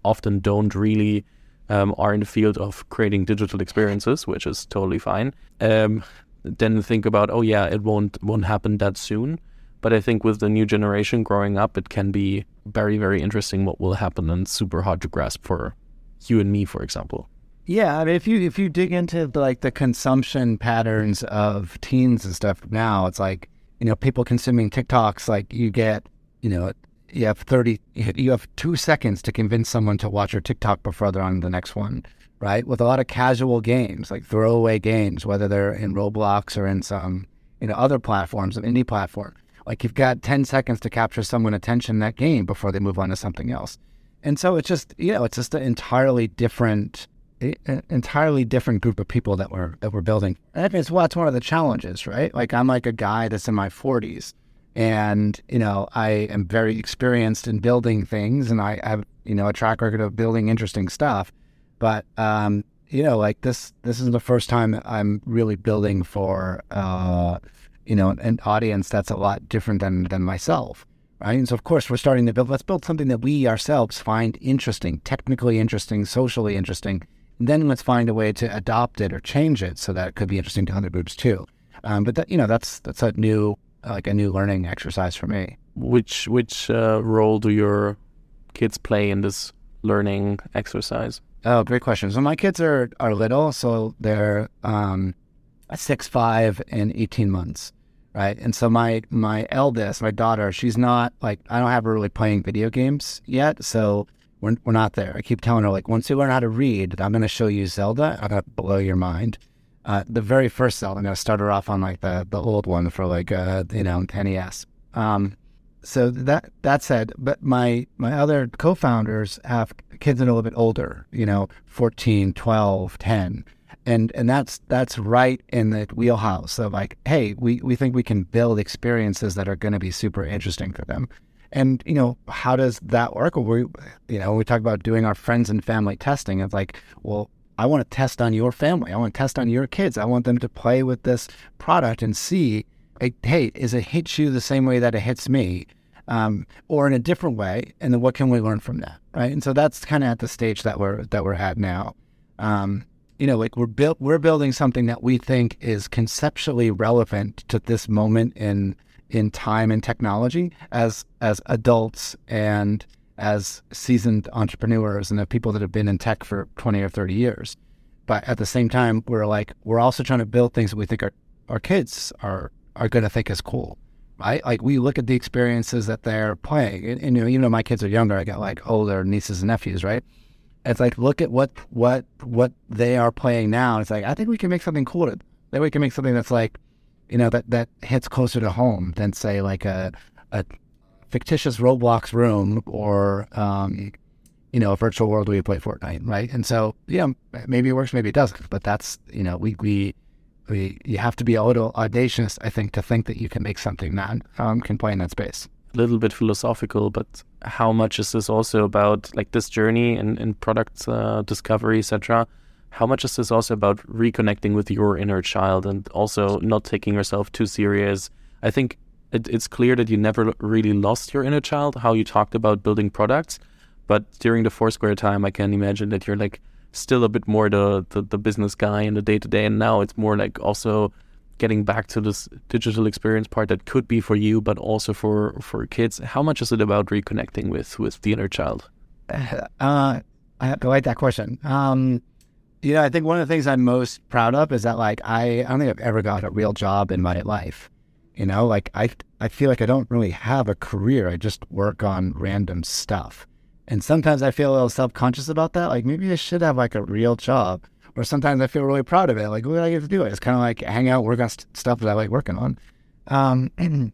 often don't really um, are in the field of creating digital experiences, which is totally fine. Um, then think about, oh yeah, it won't won't happen that soon. But I think with the new generation growing up, it can be very very interesting what will happen and super hard to grasp for you and me, for example? Yeah, I mean, if you if you dig into the, like the consumption patterns of teens and stuff now, it's like you know people consuming TikToks. Like you get you know you have thirty you have two seconds to convince someone to watch your TikTok before they're on the next one, right? With a lot of casual games like throwaway games, whether they're in Roblox or in some you know other platforms, an indie platform. Like you've got ten seconds to capture someone's attention that game before they move on to something else. And so it's just you know it's just an entirely different an entirely different group of people that we're that we're building. And I think it's well, that's one of the challenges, right? Like I'm like a guy that's in my 40s, and you know I am very experienced in building things, and I have you know a track record of building interesting stuff. But um, you know, like this this is the first time I'm really building for uh, you know an audience that's a lot different than than myself. Right. And so, of course, we're starting to build, let's build something that we ourselves find interesting, technically interesting, socially interesting, then let's find a way to adopt it or change it so that it could be interesting to other groups too. Um, but that, you know, that's that's a new like a new learning exercise for me. Which which uh, role do your kids play in this learning exercise? Oh, great question. So my kids are are little, so they're um, six, five, and eighteen months, right? And so my my eldest, my daughter, she's not like I don't have her really playing video games yet, so we're, we're not there. I keep telling her, like, once you learn how to read, I'm going to show you Zelda. I'm going to blow your mind. Uh, the very first Zelda, I'm going to start her off on like the, the old one for like, uh, you know, NES. Um, so that that said, but my my other co-founders have kids that are a little bit older, you know, 14, 12, 10. And and that's that's right in the wheelhouse of like, hey, we, we think we can build experiences that are going to be super interesting for them. And you know, how does that work? We, you know, we talk about doing our friends and family testing. It's like, well, I want to test on your family. I want to test on your kids. I want them to play with this product and see, hey, is it hits you the same way that it hits me, um, or in a different way? And then what can we learn from that, right? And so that's kind of at the stage that we're that we're at now. Um, you know, like we're built, we're building something that we think is conceptually relevant to this moment in in time and technology as as adults and as seasoned entrepreneurs and the people that have been in tech for 20 or 30 years. But at the same time, we're like, we're also trying to build things that we think our, our kids are, are going to think is cool, right? Like we look at the experiences that they're playing. And, and, you know, even though my kids are younger, I got like older nieces and nephews, right? It's like, look at what, what, what they are playing now. It's like, I think we can make something cool. That we can make something that's like, you know, that, that hits closer to home than say like a, a fictitious Roblox room or, um, you know, a virtual world where you play Fortnite, right? And so, yeah, maybe it works, maybe it doesn't, but that's, you know, we, we, we, you have to be a little audacious, I think, to think that you can make something that um, can play in that space. Little bit philosophical, but how much is this also about like this journey and, and product uh, discovery, etc.? how much is this also about reconnecting with your inner child and also not taking yourself too serious? I think it, it's clear that you never really lost your inner child, how you talked about building products. But during the Foursquare time, I can imagine that you're like still a bit more the, the, the business guy in the day to day. And now it's more like also getting back to this digital experience part that could be for you, but also for, for kids. How much is it about reconnecting with, with the inner child? Uh, I like that question. Um, you know, I think one of the things I'm most proud of is that like I, I don't think I've ever got a real job in my life. You know, like I I feel like I don't really have a career. I just work on random stuff. And sometimes I feel a little self conscious about that. Like maybe I should have like a real job. Or sometimes I feel really proud of it. Like what do I get to do? It's kind of like hang out, work on st- stuff that I like working on. Um,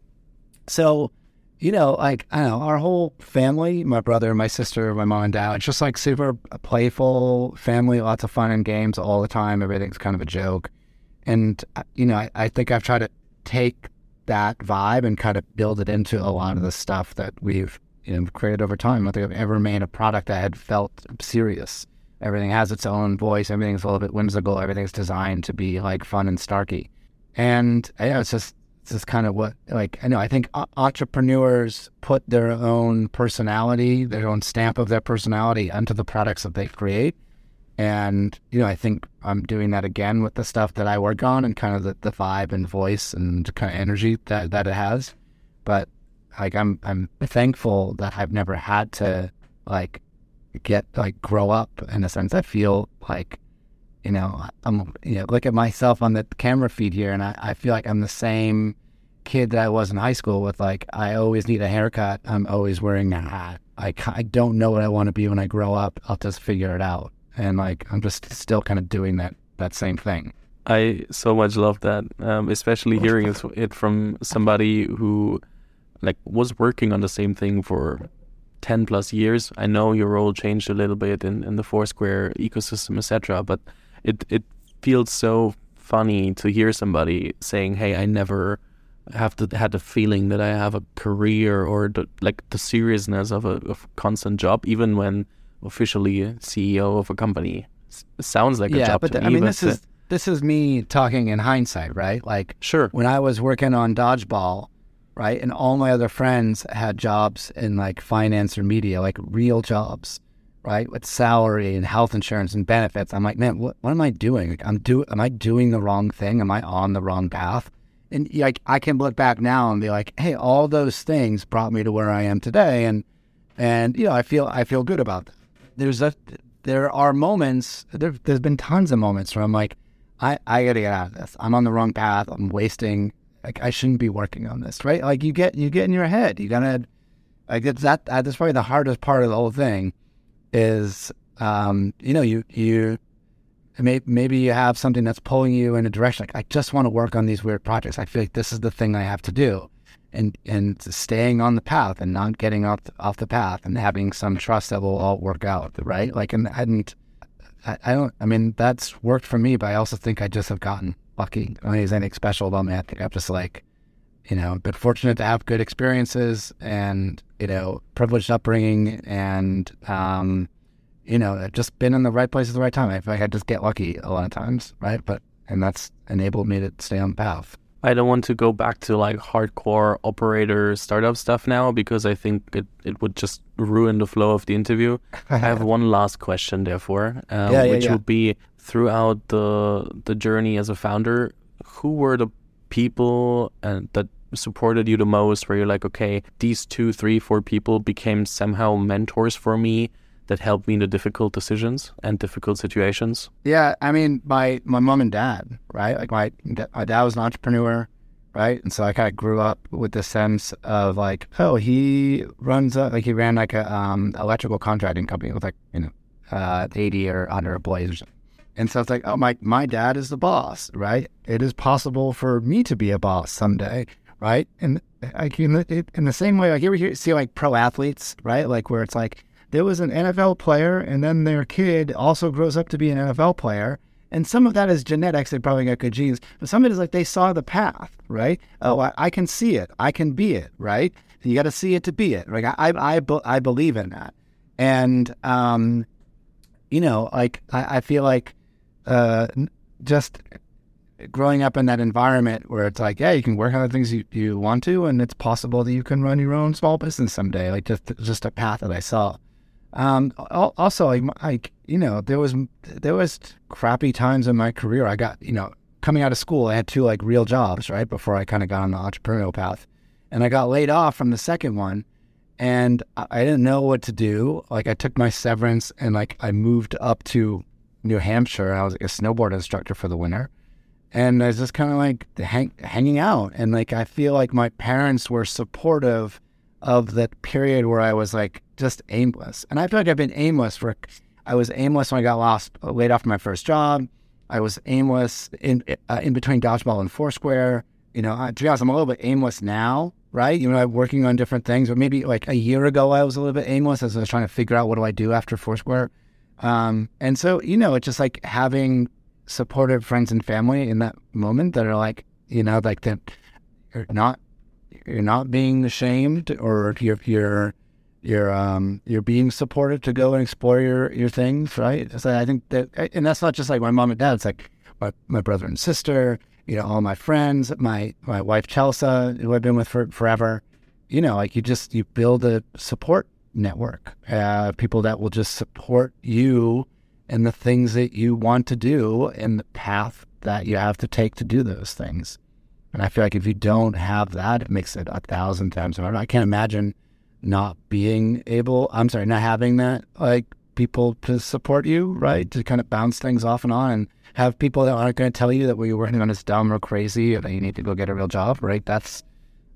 so you know, like I don't know, our whole family, my brother, my sister, my mom and dad, it's just like super playful family, lots of fun and games all the time. Everything's kind of a joke. And, uh, you know, I, I think I've tried to take that vibe and kind of build it into a lot of the stuff that we've, you know, created over time. I think I've ever made a product that had felt serious. Everything has its own voice. Everything's a little bit whimsical. Everything's designed to be like fun and starky. And it's just this is kind of what like I know I think entrepreneurs put their own personality, their own stamp of their personality onto the products that they create. And, you know, I think I'm doing that again with the stuff that I work on and kind of the, the vibe and voice and kind of energy that, that it has. But like I'm I'm thankful that I've never had to like get like grow up in a sense. I feel like, you know, I'm you know, look at myself on the camera feed here and I, I feel like I'm the same kid that I was in high school with like I always need a haircut. I'm always wearing a hat. I, I don't know what I want to be when I grow up. I'll just figure it out. And like I'm just still kind of doing that that same thing. I so much love that, um, especially hearing it from somebody who like was working on the same thing for 10 plus years. I know your role changed a little bit in, in the Foursquare ecosystem, etc. But it, it feels so funny to hear somebody saying, hey, I never have to, had the feeling that I have a career or the, like the seriousness of a of constant job, even when officially CEO of a company. Sounds like yeah, a job but the, me. I mean, but this is this is me talking in hindsight, right? Like, sure. when I was working on dodgeball, right, and all my other friends had jobs in like finance or media, like real jobs, right, with salary and health insurance and benefits. I'm like, man, what, what am I doing? Like, I'm do, am I doing the wrong thing? Am I on the wrong path? And like, I can look back now and be like, hey, all those things brought me to where I am today, and and you know, I feel I feel good about that. There's a there are moments. There, there's been tons of moments where I'm like, I, I gotta get out of this. I'm on the wrong path. I'm wasting. Like I shouldn't be working on this, right? Like you get you get in your head. You gotta like it's that. That's probably the hardest part of the whole thing. Is um, you know you you may, maybe you have something that's pulling you in a direction. Like I just want to work on these weird projects. I feel like this is the thing I have to do, and and staying on the path and not getting off off the path and having some trust that will all work out, right? Like and I, I don't. I mean, that's worked for me, but I also think I just have gotten lucky. I don't there's anything special about me. I think I've just like, you know, been fortunate to have good experiences and you know, privileged upbringing, and um, you know, I've just been in the right place at the right time. I feel like I just get lucky a lot of times, right? But and that's enabled me to stay on the path. I don't want to go back to like hardcore operator startup stuff now because I think it, it would just ruin the flow of the interview. I have one last question, therefore, um, Yeah, yeah, which yeah. would be throughout the the journey as a founder, who were the people and that supported you the most? Where you're like, okay, these two, three, four people became somehow mentors for me that helped me in the difficult decisions and difficult situations. Yeah, I mean, my my mom and dad, right? Like my my dad was an entrepreneur, right? And so I kind of grew up with the sense of like, oh, he runs a, like he ran like a um, electrical contracting company with like you know, uh, eighty or under employees or something. And so it's like, oh, my my dad is the boss, right? It is possible for me to be a boss someday, right? And like in the, in the same way, like you ever hear, see like pro athletes, right? Like where it's like there was an NFL player, and then their kid also grows up to be an NFL player. And some of that is genetics. They probably got good genes. But some of it is like they saw the path, right? Oh, I, I can see it. I can be it, right? You got to see it to be it. Like I, I, I, I believe in that. And, um, you know, like I, I feel like uh, just growing up in that environment where it's like, yeah, you can work on the things you, you want to, and it's possible that you can run your own small business someday. Like just just a path that I saw. Um, also, like, like you know, there was there was crappy times in my career. I got you know coming out of school, I had two like real jobs right before I kind of got on the entrepreneurial path, and I got laid off from the second one, and I, I didn't know what to do. Like I took my severance and like I moved up to New Hampshire. I was like a snowboard instructor for the winter and I was just kind of like hang, hanging out. And like I feel like my parents were supportive of that period where I was like just aimless. And I feel like I've been aimless for. I was aimless when I got lost, laid off my first job. I was aimless in uh, in between dodgeball and Foursquare. You know, I- to be honest, I'm a little bit aimless now, right? You know, I'm working on different things. But maybe like a year ago, I was a little bit aimless as I was trying to figure out what do I do after Foursquare. Um, and so, you know, it's just like having supportive friends and family in that moment that are like, you know, like that you're not you're not being ashamed or you're you're you're um you're being supportive to go and explore your your things, right? So I think that and that's not just like my mom and dad, it's like my, my brother and sister, you know, all my friends, my my wife Chelsea, who I've been with for forever. You know, like you just you build a support network, uh, people that will just support you and the things that you want to do and the path that you have to take to do those things. And I feel like if you don't have that, it makes it a thousand times harder. I can't imagine not being able, I'm sorry, not having that, like people to support you, right? To kind of bounce things off and on and have people that aren't going to tell you that what you're working on is dumb or crazy or that you need to go get a real job, right? That's,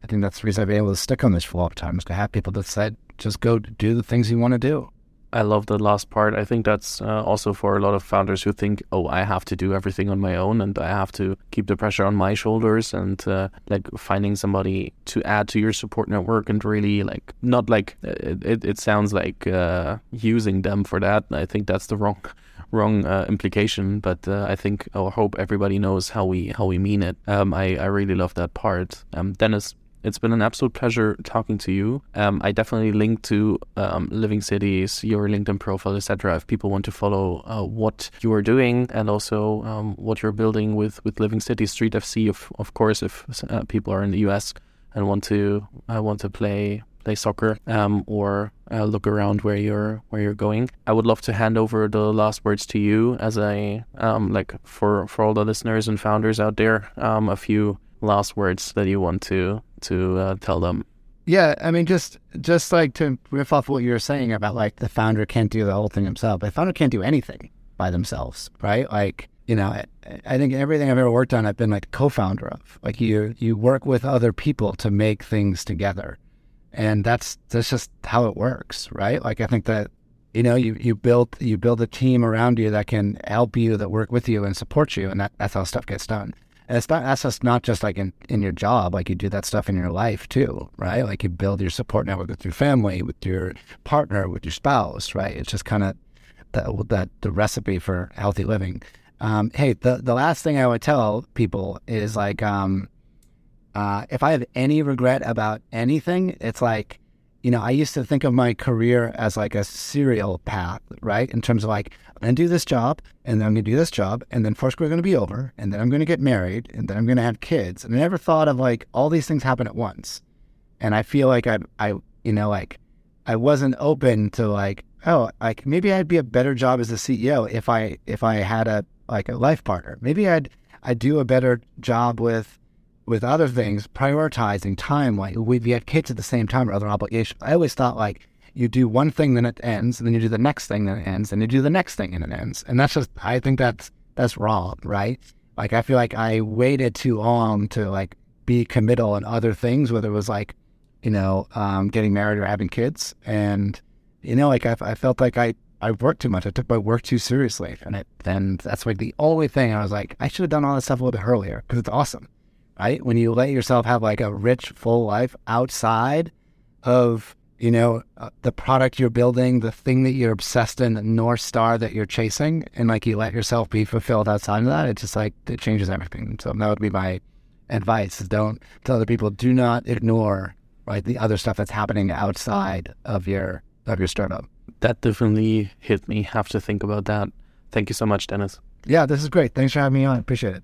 I think that's the reason I've been able to stick on this for a long time is to have people that said, just go do the things you want to do. I love the last part. I think that's uh, also for a lot of founders who think, oh, I have to do everything on my own and I have to keep the pressure on my shoulders and uh, like finding somebody to add to your support network and really like not like it, it, it sounds like uh, using them for that. I think that's the wrong wrong uh, implication, but uh, I think or hope everybody knows how we how we mean it. Um, I I really love that part. Um, Dennis, it's been an absolute pleasure talking to you. Um, I definitely link to um, Living Cities, your LinkedIn profile, etc. If people want to follow uh, what you are doing and also um, what you're building with, with Living Cities, Street FC, of of course, if uh, people are in the US and want to uh, want to play play soccer um, or uh, look around where you're where you're going. I would love to hand over the last words to you as a um, like for for all the listeners and founders out there. Um, a few last words that you want to to uh, tell them? Yeah, I mean, just just like to riff off what you were saying about like the founder can't do the whole thing himself. The founder can't do anything by themselves, right? Like you know, I, I think everything I've ever worked on, I've been like co-founder of. Like you, you work with other people to make things together, and that's that's just how it works, right? Like I think that you know, you you build you build a team around you that can help you, that work with you and support you, and that, that's how stuff gets done. And it's not that's just not just like in, in your job, like you do that stuff in your life too, right? Like you build your support network with your family, with your partner, with your spouse, right? It's just kind of that that the recipe for healthy living. Um, hey, the the last thing I would tell people is like, um, uh, if I have any regret about anything, it's like you know, I used to think of my career as like a serial path, right? In terms of like, I'm going to do this job, and then I'm going to do this job, and then Foursquare is going to be over, and then I'm going to get married, and then I'm going to have kids. And I never thought of like all these things happen at once. And I feel like I, I, you know, like I wasn't open to like, oh, like maybe I'd be a better job as a CEO if I, if I had a like a life partner. Maybe I'd, I'd do a better job with with other things, prioritizing time, like we have kids at the same time or other obligations. I always thought like you do one thing, then it ends, and then you do the next thing, then it ends, and you do the next thing, and it ends. And that's just, I think that's that's wrong, right? Like I feel like I waited too long to like be committal in other things, whether it was like, you know, um, getting married or having kids, and you know, like I, I felt like I I worked too much. I took my work too seriously, and it, then that's like the only thing I was like, I should have done all this stuff a little bit earlier because it's awesome right? When you let yourself have like a rich, full life outside of, you know, uh, the product you're building, the thing that you're obsessed in, the North Star that you're chasing, and like you let yourself be fulfilled outside of that, it just like, it changes everything. So that would be my advice is don't tell other people, do not ignore, right, the other stuff that's happening outside of your, of your startup. That definitely hit me. Have to think about that. Thank you so much, Dennis. Yeah, this is great. Thanks for having me on. Appreciate it.